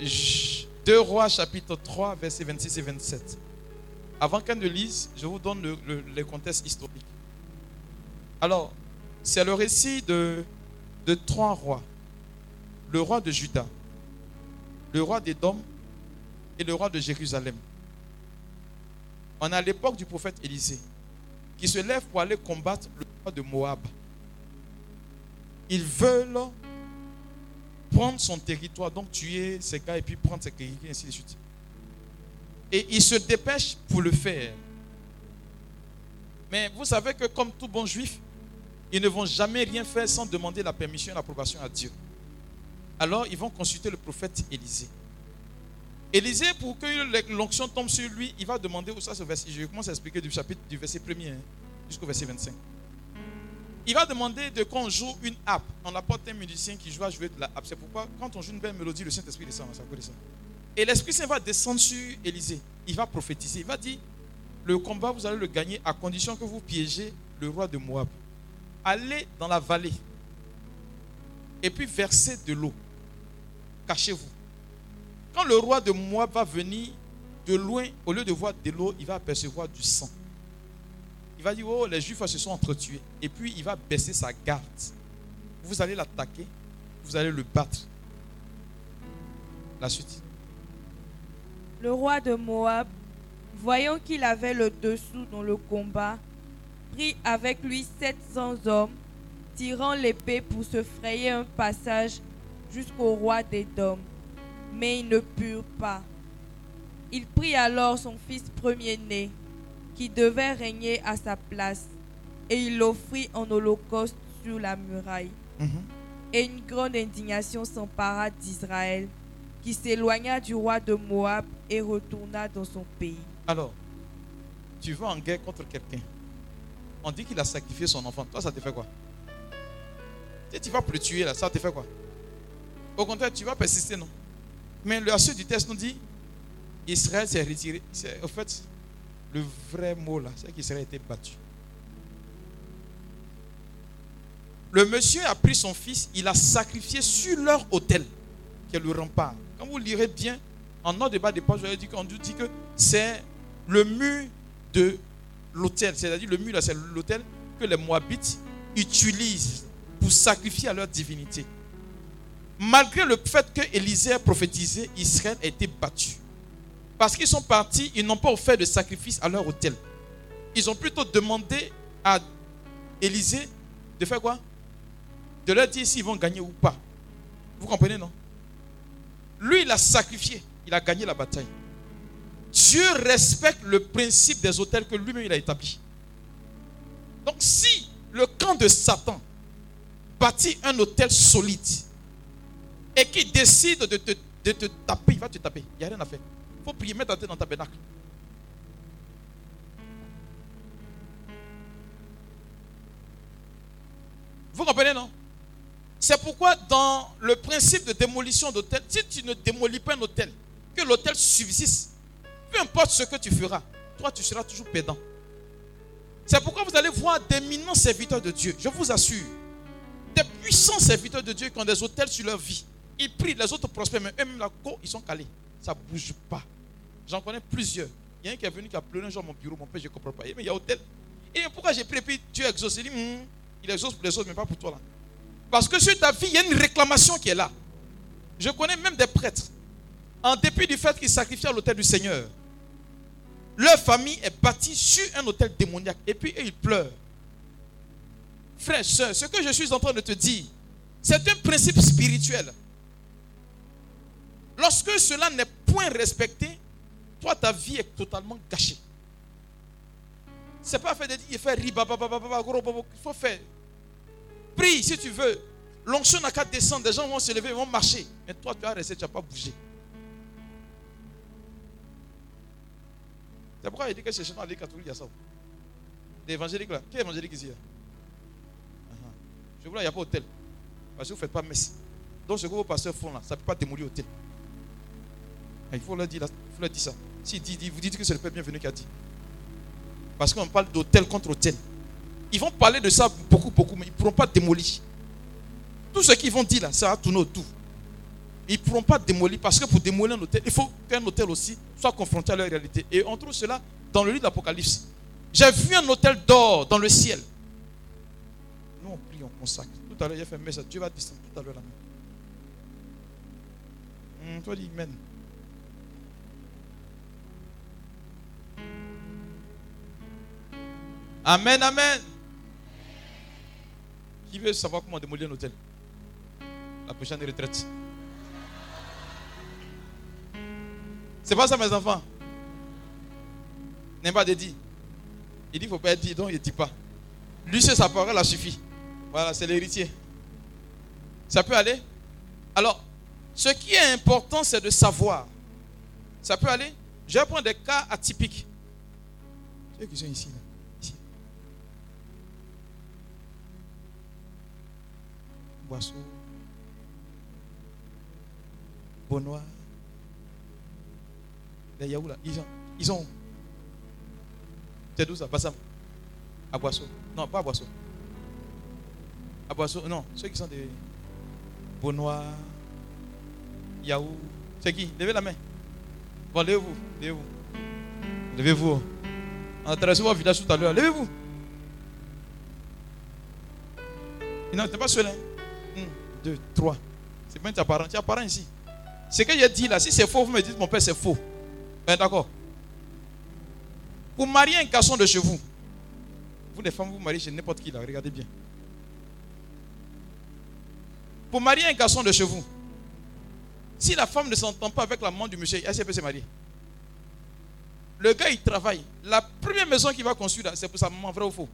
2 Rois chapitre 3, versets 26 et 27. Avant qu'elle ne lise, je vous donne le, contexte historique. Alors, c'est le récit de, de trois rois. Le roi de Juda, le roi d'Édom et le roi de Jérusalem. On à l'époque du prophète Élisée, qui se lève pour aller combattre le roi de Moab. Ils veulent prendre son territoire, donc tuer ces gars et puis prendre ses territoires, et ainsi de suite. Et il se dépêche pour le faire. Mais vous savez que comme tout bon juif, ils ne vont jamais rien faire sans demander la permission et l'approbation à Dieu. Alors ils vont consulter le prophète Élisée. Élisée, pour que l'onction tombe sur lui, il va demander où ça ce verset. Je commence à expliquer du chapitre du verset 1 hein, jusqu'au verset 25 il va demander de qu'on joue une harpe. On apporte un musicien qui joue à jouer de la harpe. C'est pourquoi quand on joue une belle mélodie, le Saint-Esprit descend. Ça ça. Et l'Esprit Saint va descendre sur Élisée. Il va prophétiser. Il va dire, le combat, vous allez le gagner à condition que vous piégez le roi de Moab. Allez dans la vallée. Et puis versez de l'eau. Cachez-vous. Quand le roi de Moab va venir de loin, au lieu de voir de l'eau, il va apercevoir du sang. Il va dire, oh, les Juifs se sont entretués. Et puis, il va baisser sa garde. Vous allez l'attaquer, vous allez le battre. La suite. Le roi de Moab, voyant qu'il avait le dessous dans le combat, prit avec lui 700 hommes, tirant l'épée pour se frayer un passage jusqu'au roi d'Édom. Mais ils ne purent pas. Il prit alors son fils premier-né, qui devait régner à sa place, et il l'offrit en holocauste sur la muraille. Mhm. Et une grande indignation s'empara d'Israël, qui s'éloigna du roi de Moab et retourna dans son pays. Alors, tu vas en guerre contre quelqu'un. On dit qu'il a sacrifié son enfant. Toi, ça te fait quoi? Tu vas plus le tuer là, ça te fait quoi? Au contraire, tu vas persister, non? Mais le suite du test nous dit Israël s'est retiré. En fait, le vrai mot là, c'est qu'Israël a été battu. Le monsieur a pris son fils, il a sacrifié sur leur hôtel, qui est le rempart. Quand vous lirez bien, en ordre de bas de page, on dit que c'est le mur de l'hôtel. C'est-à-dire le mur là, c'est l'hôtel que les Moabites utilisent pour sacrifier à leur divinité. Malgré le fait que Élisée a prophétisé, Israël a été battu. Parce qu'ils sont partis, ils n'ont pas offert de sacrifice à leur hôtel. Ils ont plutôt demandé à Élisée de faire quoi? De leur dire s'ils vont gagner ou pas. Vous comprenez, non? Lui, il a sacrifié. Il a gagné la bataille. Dieu respecte le principe des hôtels que lui-même il a établi. Donc si le camp de Satan bâtit un hôtel solide et qui décide de de te taper, il va te taper. Il n'y a rien à faire. Prier, mettre ta tête dans ta tabernacle. Vous comprenez, non? C'est pourquoi dans le principe de démolition d'hôtel, si tu ne démolis pas un hôtel, que l'hôtel subsiste, peu importe ce que tu feras, toi tu seras toujours pédant. C'est pourquoi vous allez voir d'éminents serviteurs de Dieu, je vous assure, des puissants serviteurs de Dieu qui ont des hôtels sur leur vie. Ils prient, les autres prospèrent, mais eux-mêmes, là, ils sont calés. Ça ne bouge pas. J'en connais plusieurs. Il y a un qui est venu qui a pleuré un jour à mon bureau, mon père, je ne comprends pas. Mais il y a hôtel. Et pourquoi j'ai prié, puis Dieu exauce Il dit, hmm, il exauce pour les autres, mais pas pour toi là. Parce que sur ta vie, il y a une réclamation qui est là. Je connais même des prêtres. En dépit du fait qu'ils sacrifient à l'hôtel du Seigneur, leur famille est bâtie sur un hôtel démoniaque. Et puis ils pleurent. Frère, soeur, ce que je suis en train de te dire, c'est un principe spirituel. Lorsque cela n'est point respecté, toi, ta vie est totalement gâchée. C'est pas fait de dire, il ce pas démolir l'hôtel. Il faut leur dire, faut leur dire ça. Si dit, vous dites que c'est le Père bienvenu qui a dit. Parce qu'on parle d'hôtel contre hôtel. Ils vont parler de ça beaucoup, beaucoup, mais ils ne pourront pas démolir. Tout ce qu'ils vont dire là, ça va tourner autour. Ils ne pourront pas démolir parce que pour démolir un hôtel, il faut qu'un hôtel aussi soit confronté à leur réalité. Et on trouve cela dans le livre de l'Apocalypse. J'ai vu un hôtel d'or dans le ciel. Nous, on prie, on consacre. Tout à l'heure, a fait un message. Dieu va descendre tout à l'heure là hum, toi, dis Amen. Amen, amen. Qui veut savoir comment démolir un hôtel? La prochaine retraite. C'est pas ça, mes enfants. N'est pas de dire. Il dit qu'il ne faut pas être dit, donc il ne dit pas. Lui, c'est sa parole, a suffi. Voilà, c'est l'héritier. Ça peut aller? Alors, ce qui est important, c'est de savoir. Ça peut aller? Je vais prendre des cas atypiques. Ceux qui sont ici. Là. Boisseau, Bonois, les Yaou là, ils ont, ils ont. C'est d'où ça? Pas À Boisseau. Non, pas à Boisseau. À non, ceux qui sont des Bonois, Yaou. C'est qui? Levez la main. Bon, levez-vous, levez-vous. Levez-vous. On a traversé votre village tout à l'heure. Levez-vous. Non, t'es pas seul. Hein? 1, 2, 3. C'est pas tes parents. Tu ici. Ce que j'ai dit là, si c'est faux, vous me dites mon père c'est faux. Ben, d'accord. Pour marier un garçon de chez vous, vous les femmes, vous mariez chez n'importe qui là, regardez bien. Pour marier un garçon de chez vous, si la femme ne s'entend pas avec la maman du monsieur, elle peut se marier. Le gars, il travaille. La première maison qu'il va construire, c'est pour sa maman, vrai ou faux?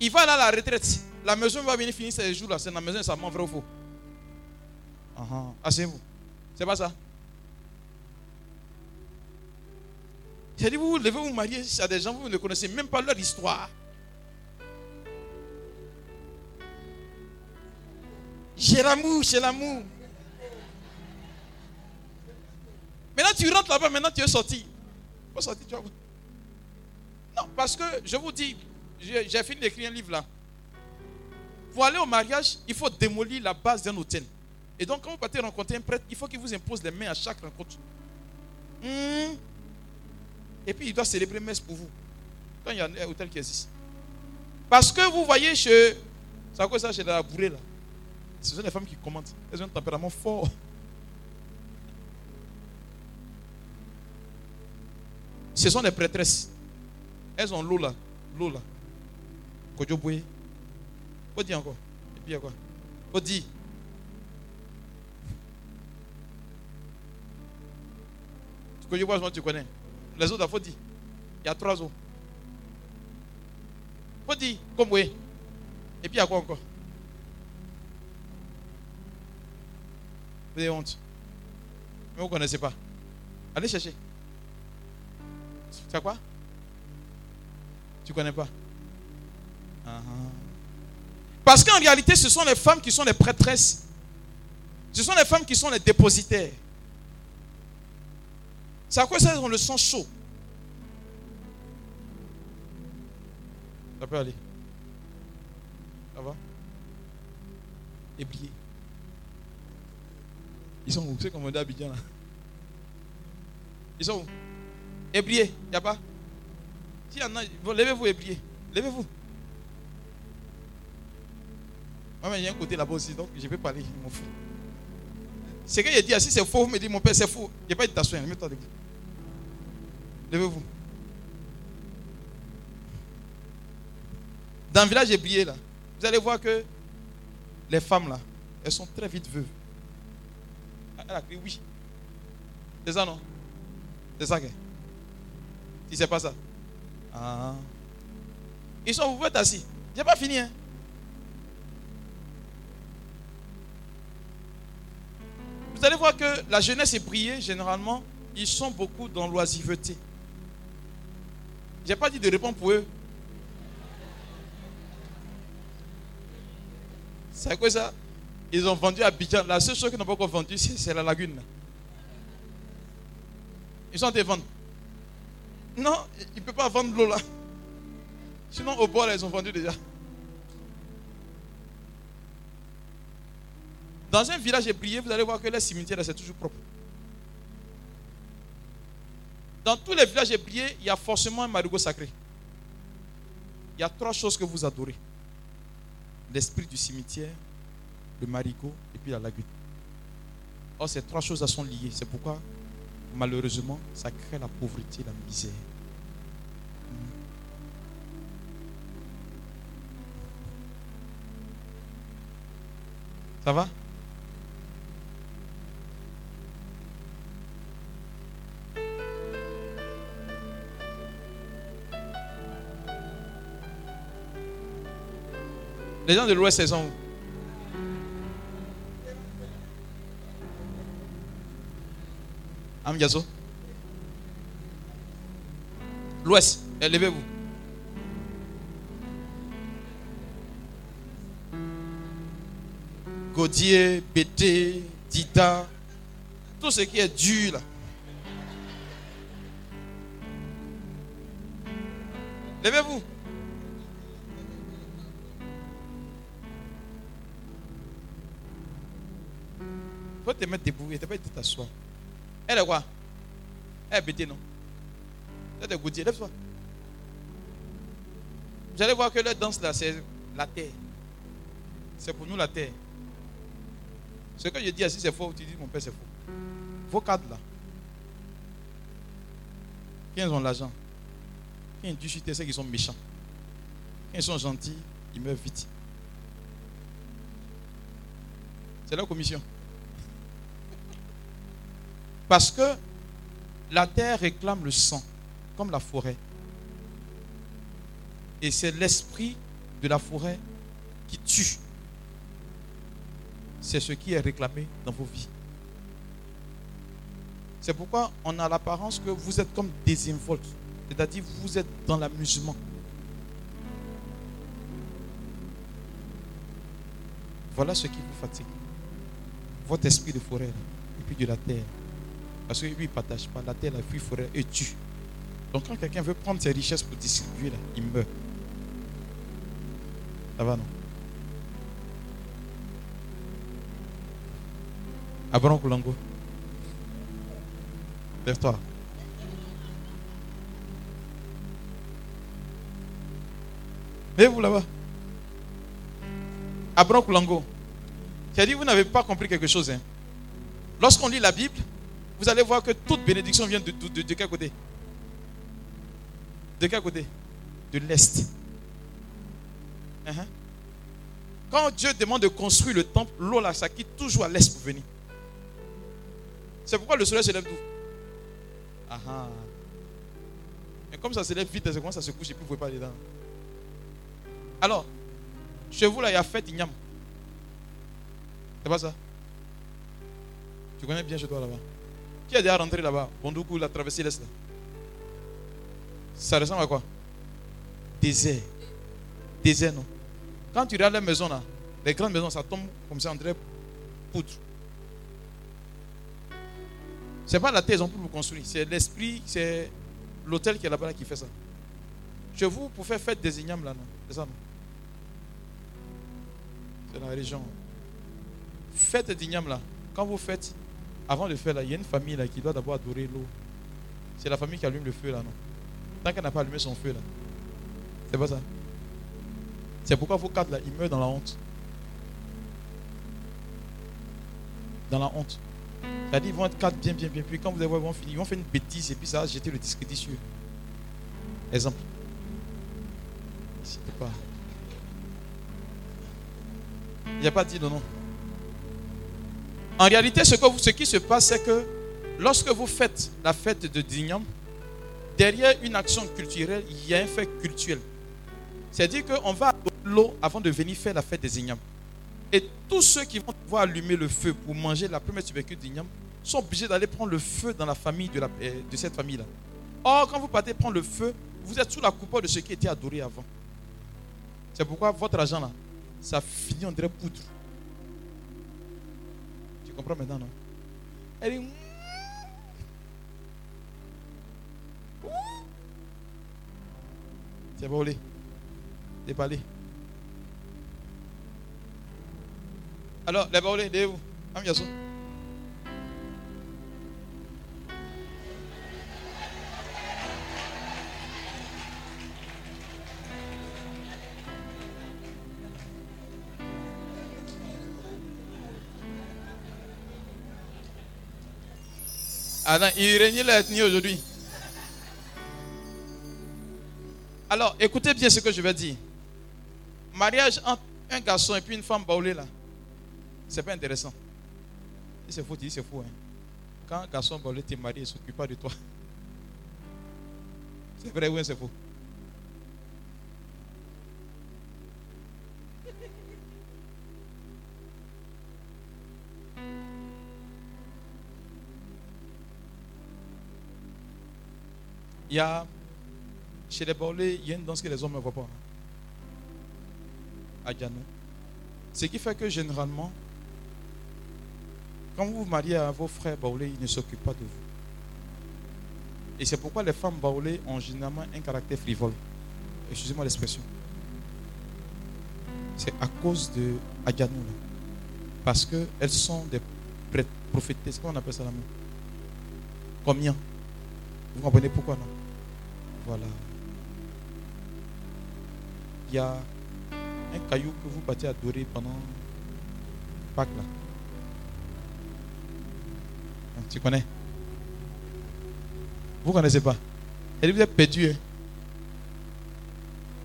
Il va aller à la retraite. La maison va venir finir ces jours-là. C'est la maison sa maman, vrai ou faux Asseyez-vous. C'est pas ça J'ai dit, vous vous levez vous marier à des gens, vous ne connaissez même pas leur histoire. J'ai l'amour, j'ai l'amour. Maintenant, tu rentres là-bas, maintenant tu es sorti. Pas sorti, tu vois. Non, parce que je vous dis, j'ai fini d'écrire un livre là. Pour aller au mariage, il faut démolir la base d'un hôtel. Et donc, quand vous partez rencontrer un prêtre, il faut qu'il vous impose les mains à chaque rencontre. Hmm. Et puis, il doit célébrer messe pour vous. Quand il y a un hôtel qui existe. Parce que vous voyez chez. C'est à quoi ça chez la bourrée là Ce sont les femmes qui commandent. Elles ont un tempérament fort. Ce sont des prêtresses. Elles ont l'eau là. L'eau là. Faut dire encore. Et puis quoi? Faut dire. Kodjoboué, moi tu connais. Les autres, il faut dire. Il y a trois eaux. Faut dire. Comme oui. Et puis il y a quoi encore? Vous avez honte. Mais vous ne connaissez pas. Allez chercher. As quoi? Tu connais pas Ah. Parce qu'en réalité, ce sont les femmes qui sont les prêtresses. Ce sont les femmes qui sont les dépositaires. C'est à quoi ça, ont le sang chaud. Ça peut aller. Ça va? Briller. Ils sont où? C'est comme on dit à Abidjan là. Ils sont où? Briller. Il n'y a pas? S'il y en a, levez-vous briller. Levez-vous. Moi, il y a un côté là-bas aussi, donc je vais parler, mon frère. C'est que j'ai dit, ah, si c'est faux, vous me dites, mon père, c'est faux. N'y a pas de t'asseoir, mets-toi debout. Levez-vous. Dans le village brillé là, vous allez voir que les femmes là, elles sont très vite veuves. Ah, Elle a crié oui. C'est ça non? C'est ça que Si c'est pas ça. Ah. Ils sont, vous être assis. J'ai pas fini. Hein? Vous allez voir que la jeunesse est brillée, généralement, ils sont beaucoup dans l'oisiveté. Je n'ai pas dit de répondre pour eux. C'est quoi ça? Ils ont vendu à Abidjan. La seule chose qu'ils n'ont pas encore vendue, c'est la lagune. Ils sont en train de vendre. Non, ils ne peuvent pas vendre l'eau là. Sinon, au bord, là, ils ont vendu déjà. Dans un village ébrié, vous allez voir que les cimetières, c'est toujours propre. Dans tous les villages ébriés, il y a forcément un marigot sacré. Il y a trois choses que vous adorez. L'esprit du cimetière, le marigot et puis la lagune. Or, ces trois choses-là sont liées. C'est pourquoi, malheureusement, ça crée la pauvreté, la misère. Ça va? Les gens de l'Ouest, ils sont où Amgazo L'Ouest, élevez-vous. Godier, Bété, Dita, tout ce qui est dur là. T'asseoir. Elle est quoi? Elle est non? Elle est goudier. Lève-toi. Vous allez voir que leur danse là, c'est la terre. C'est pour nous la terre. Ce que je dis, si c'est faux, tu dis mon père c'est faux. Vos cadres là, ils ont l'argent, quand ils du c'est qu'ils sont méchants. Quand ils sont gentils, ils meurent vite. C'est leur commission. Parce que la terre réclame le sang, comme la forêt. Et c'est l'esprit de la forêt qui tue. C'est ce qui est réclamé dans vos vies. C'est pourquoi on a l'apparence que vous êtes comme désinvolte. C'est-à-dire vous êtes dans l'amusement. Voilà ce qui vous fatigue. Votre esprit de forêt et puis de la terre. Parce que lui, il ne partage pas. La terre, la pluie, forêt et tue. Donc quand quelqu'un veut prendre ses richesses pour distribuer, là, il meurt. Ça va, non? Abraham Koulango. Lève-toi. Lève-vous là-bas. Abraham Koulango. Dit, vous n'avez pas compris quelque chose. Hein. Lorsqu'on lit la Bible, vous allez voir que toute bénédiction vient de, de, de quel côté? De quel côté? De l'Est. Uh-huh. Quand Dieu demande de construire le temple, l'eau là, ça quitte toujours à l'Est pour venir. C'est pourquoi le soleil se lève d'où? Ah, ah. Et comme ça se lève vite, c'est comment ça se couche et puis vous ne pouvez pas aller dedans. Alors, chez vous là, il y a fête igname. C'est pas ça? Tu connais bien chez toi là-bas. Qui a déjà rentré là-bas? Bondoukou, la traversée l'Est. Ça ressemble à quoi? Désert. Désert, non? Quand tu regardes les maisons là, les grandes maisons, ça tombe comme ça, dirait poutre. Ce n'est pas la terre pour vous construire, c'est l'esprit, c'est l'hôtel qui est là-bas qui fait ça. Chez vous, pour faire fête des ignames là, non? C'est ça, non? C'est la région. Fête d'igname là, quand vous faites, avant de faire là, il y a une famille là qui doit d'abord adorer l'eau. C'est la famille qui allume le feu là, non? Tant qu'elle n'a pas allumé son feu là. C'est pas ça? C'est pourquoi vos quatre là, ils meurent dans la honte. Dans la honte. C'est-à-dire, ils vont être quatre bien, bien, bien. Puis quand vous allez voir, ils vont finir, ils vont faire une bêtise et puis ça va jeter le discrédit sur eux. Exemple. pas. Il n'y a pas dit non, non. En réalité, ce, qui se passe, c'est que lorsque vous faites la fête de Dignam, derrière une action culturelle, il y a un fait culturel. C'est-à-dire qu'on va l'eau avant de venir faire la fête des Ignames. Et tous ceux qui vont pouvoir allumer le feu pour manger la première tubercule d'igname sont obligés d'aller prendre le feu dans la famille euh, de cette famille-là. Or, quand vous partez prendre le feu, vous êtes sous la coupole de ce qui était adoré avant. C'est pourquoi votre argent là, ça finit en dirait poudre. Comprends maintenant, non Elle dit. C'est volé. C'est pas Alors, les baoulés, de vous. Il régnait l'ethnie aujourd'hui. Alors, écoutez bien ce que je vais dire. Mariage entre un garçon et puis une femme baoulée là. C'est pas intéressant. C'est faux, c'est faux. Hein. Quand un garçon va t'es marié, il ne s'occupe pas de toi. C'est vrai ou c'est faux? A, chez les Baoulés, il y a une danse que les hommes ne voient pas. À Dianou. Ce qui fait que généralement, quand vous vous mariez à vos frères baoulés, ils ne s'occupent pas de vous. Et c'est pourquoi les femmes baoulées ont généralement un caractère frivole. Excusez-moi l'expression. C'est à cause de Adjanou. Parce qu'elles sont des prophétesses. Comment appelle ça la main Combien? Vous comprenez pourquoi non? Voilà. Il y a un caillou que vous partez adorer pendant Pâques là. Tu connais? Vous ne connaissez pas? Elle vous êtes perdu. Hein?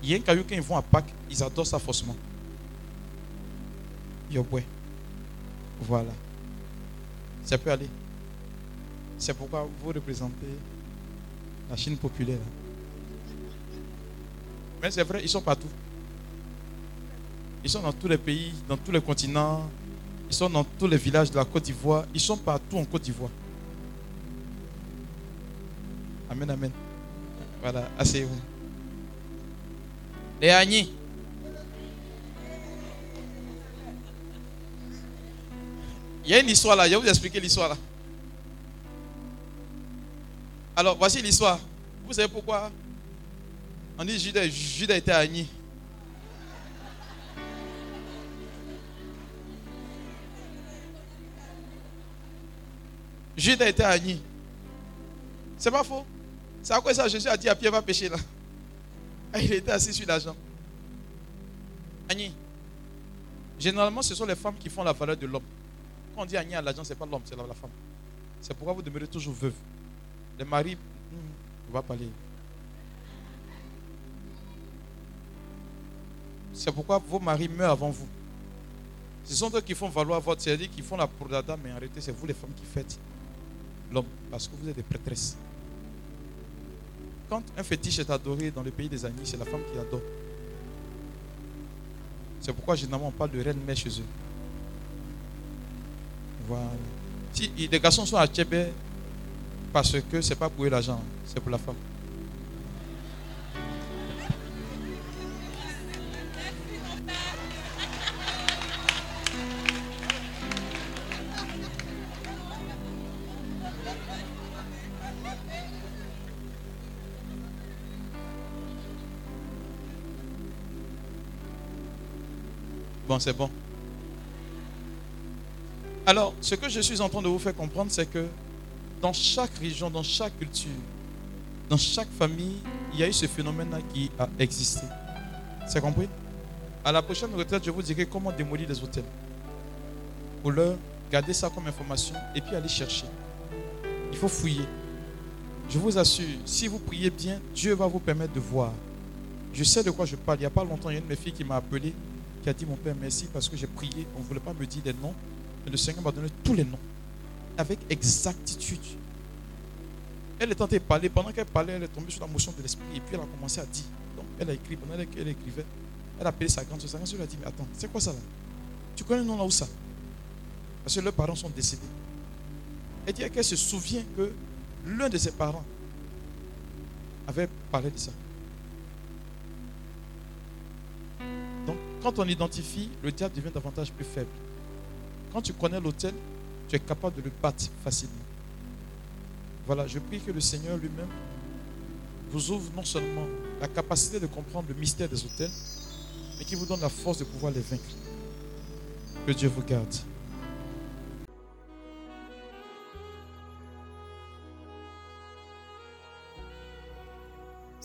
Il y a un caillou quand ils vont à Pâques, ils adorent ça forcément. Yobwe. Voilà. Ça peut aller. C'est pourquoi vous représentez la Chine populaire. Mais c'est vrai, ils sont partout. Ils sont dans tous les pays, dans tous les continents, ils sont dans tous les villages de la Côte d'Ivoire. Ils sont partout en Côte d'Ivoire. Amen, amen. Voilà, asseyez-vous. Les Agnis. Il y a une histoire là, je vais vous expliquer l'histoire là. Alors, voici l'histoire. Vous savez pourquoi? On dit Judas, Judas était Agni. Judas était Agni. C'est pas faux. C'est à quoi ça Jésus a dit à Pierre va pécher là. Ah, il était assis sur l'argent. Agni. Généralement, ce sont les femmes qui font la valeur de l'homme. Quand on dit Agni à l'argent, ce n'est pas l'homme, c'est la, femme. C'est pourquoi vous demeurez toujours veuve. Les maris, hmm, on va parler. C'est pourquoi vos maris meurent avant vous. Ce sont eux qui font valoir votre c'est-à-dire qui font la dame, mais en réalité, c'est vous les femmes qui faites l'homme, parce que vous êtes des prêtresses. Quand un fétiche est adoré dans le pays des amis, c'est la femme qui adore. C'est pourquoi généralement on parle de reine mère chez eux. Voilà. Si les garçons sont à Tchébé, parce que c'est pas pour l'argent, c'est pour la femme. C'est bon. Alors, ce que je suis en train de vous faire comprendre, c'est que dans chaque région, dans chaque culture, dans chaque famille, il y a eu ce phénomène-là qui a existé. C'est compris? À la prochaine retraite, je vous dirai comment démolir les hôtels. Pour leur garder ça comme information et puis aller chercher. Il faut fouiller. Je vous assure, si vous priez bien, Dieu va vous permettre de voir. Je sais de quoi je parle. Il n'y a pas longtemps, il y a une de mes filles qui m'a appelé qui a dit Mon Père, merci parce que j'ai prié. On ne voulait pas me dire les noms. Mais le Seigneur m'a donné tous les noms. Avec exactitude. Elle est tentée de parler. Pendant qu'elle parlait, elle est tombée sur la motion de l'esprit. Et puis elle a commencé à dire. Donc elle a écrit. Pendant qu'elle écrivait, elle a appelé sa grande soeur. Sa grande lui a dit Mais attends, c'est quoi ça là? Tu connais le nom là où ça? Parce que leurs parents sont décédés. Elle dit qu'elle se souvient que l'un de ses parents avait parlé de ça. Quand on identifie, le diable devient davantage plus faible. Quand tu connais l'autel, tu es capable de le battre facilement. Voilà, je prie que le Seigneur lui-même vous ouvre non seulement la capacité de comprendre le mystère des hôtels, mais qui vous donne la force de pouvoir les vaincre. Que Dieu vous garde.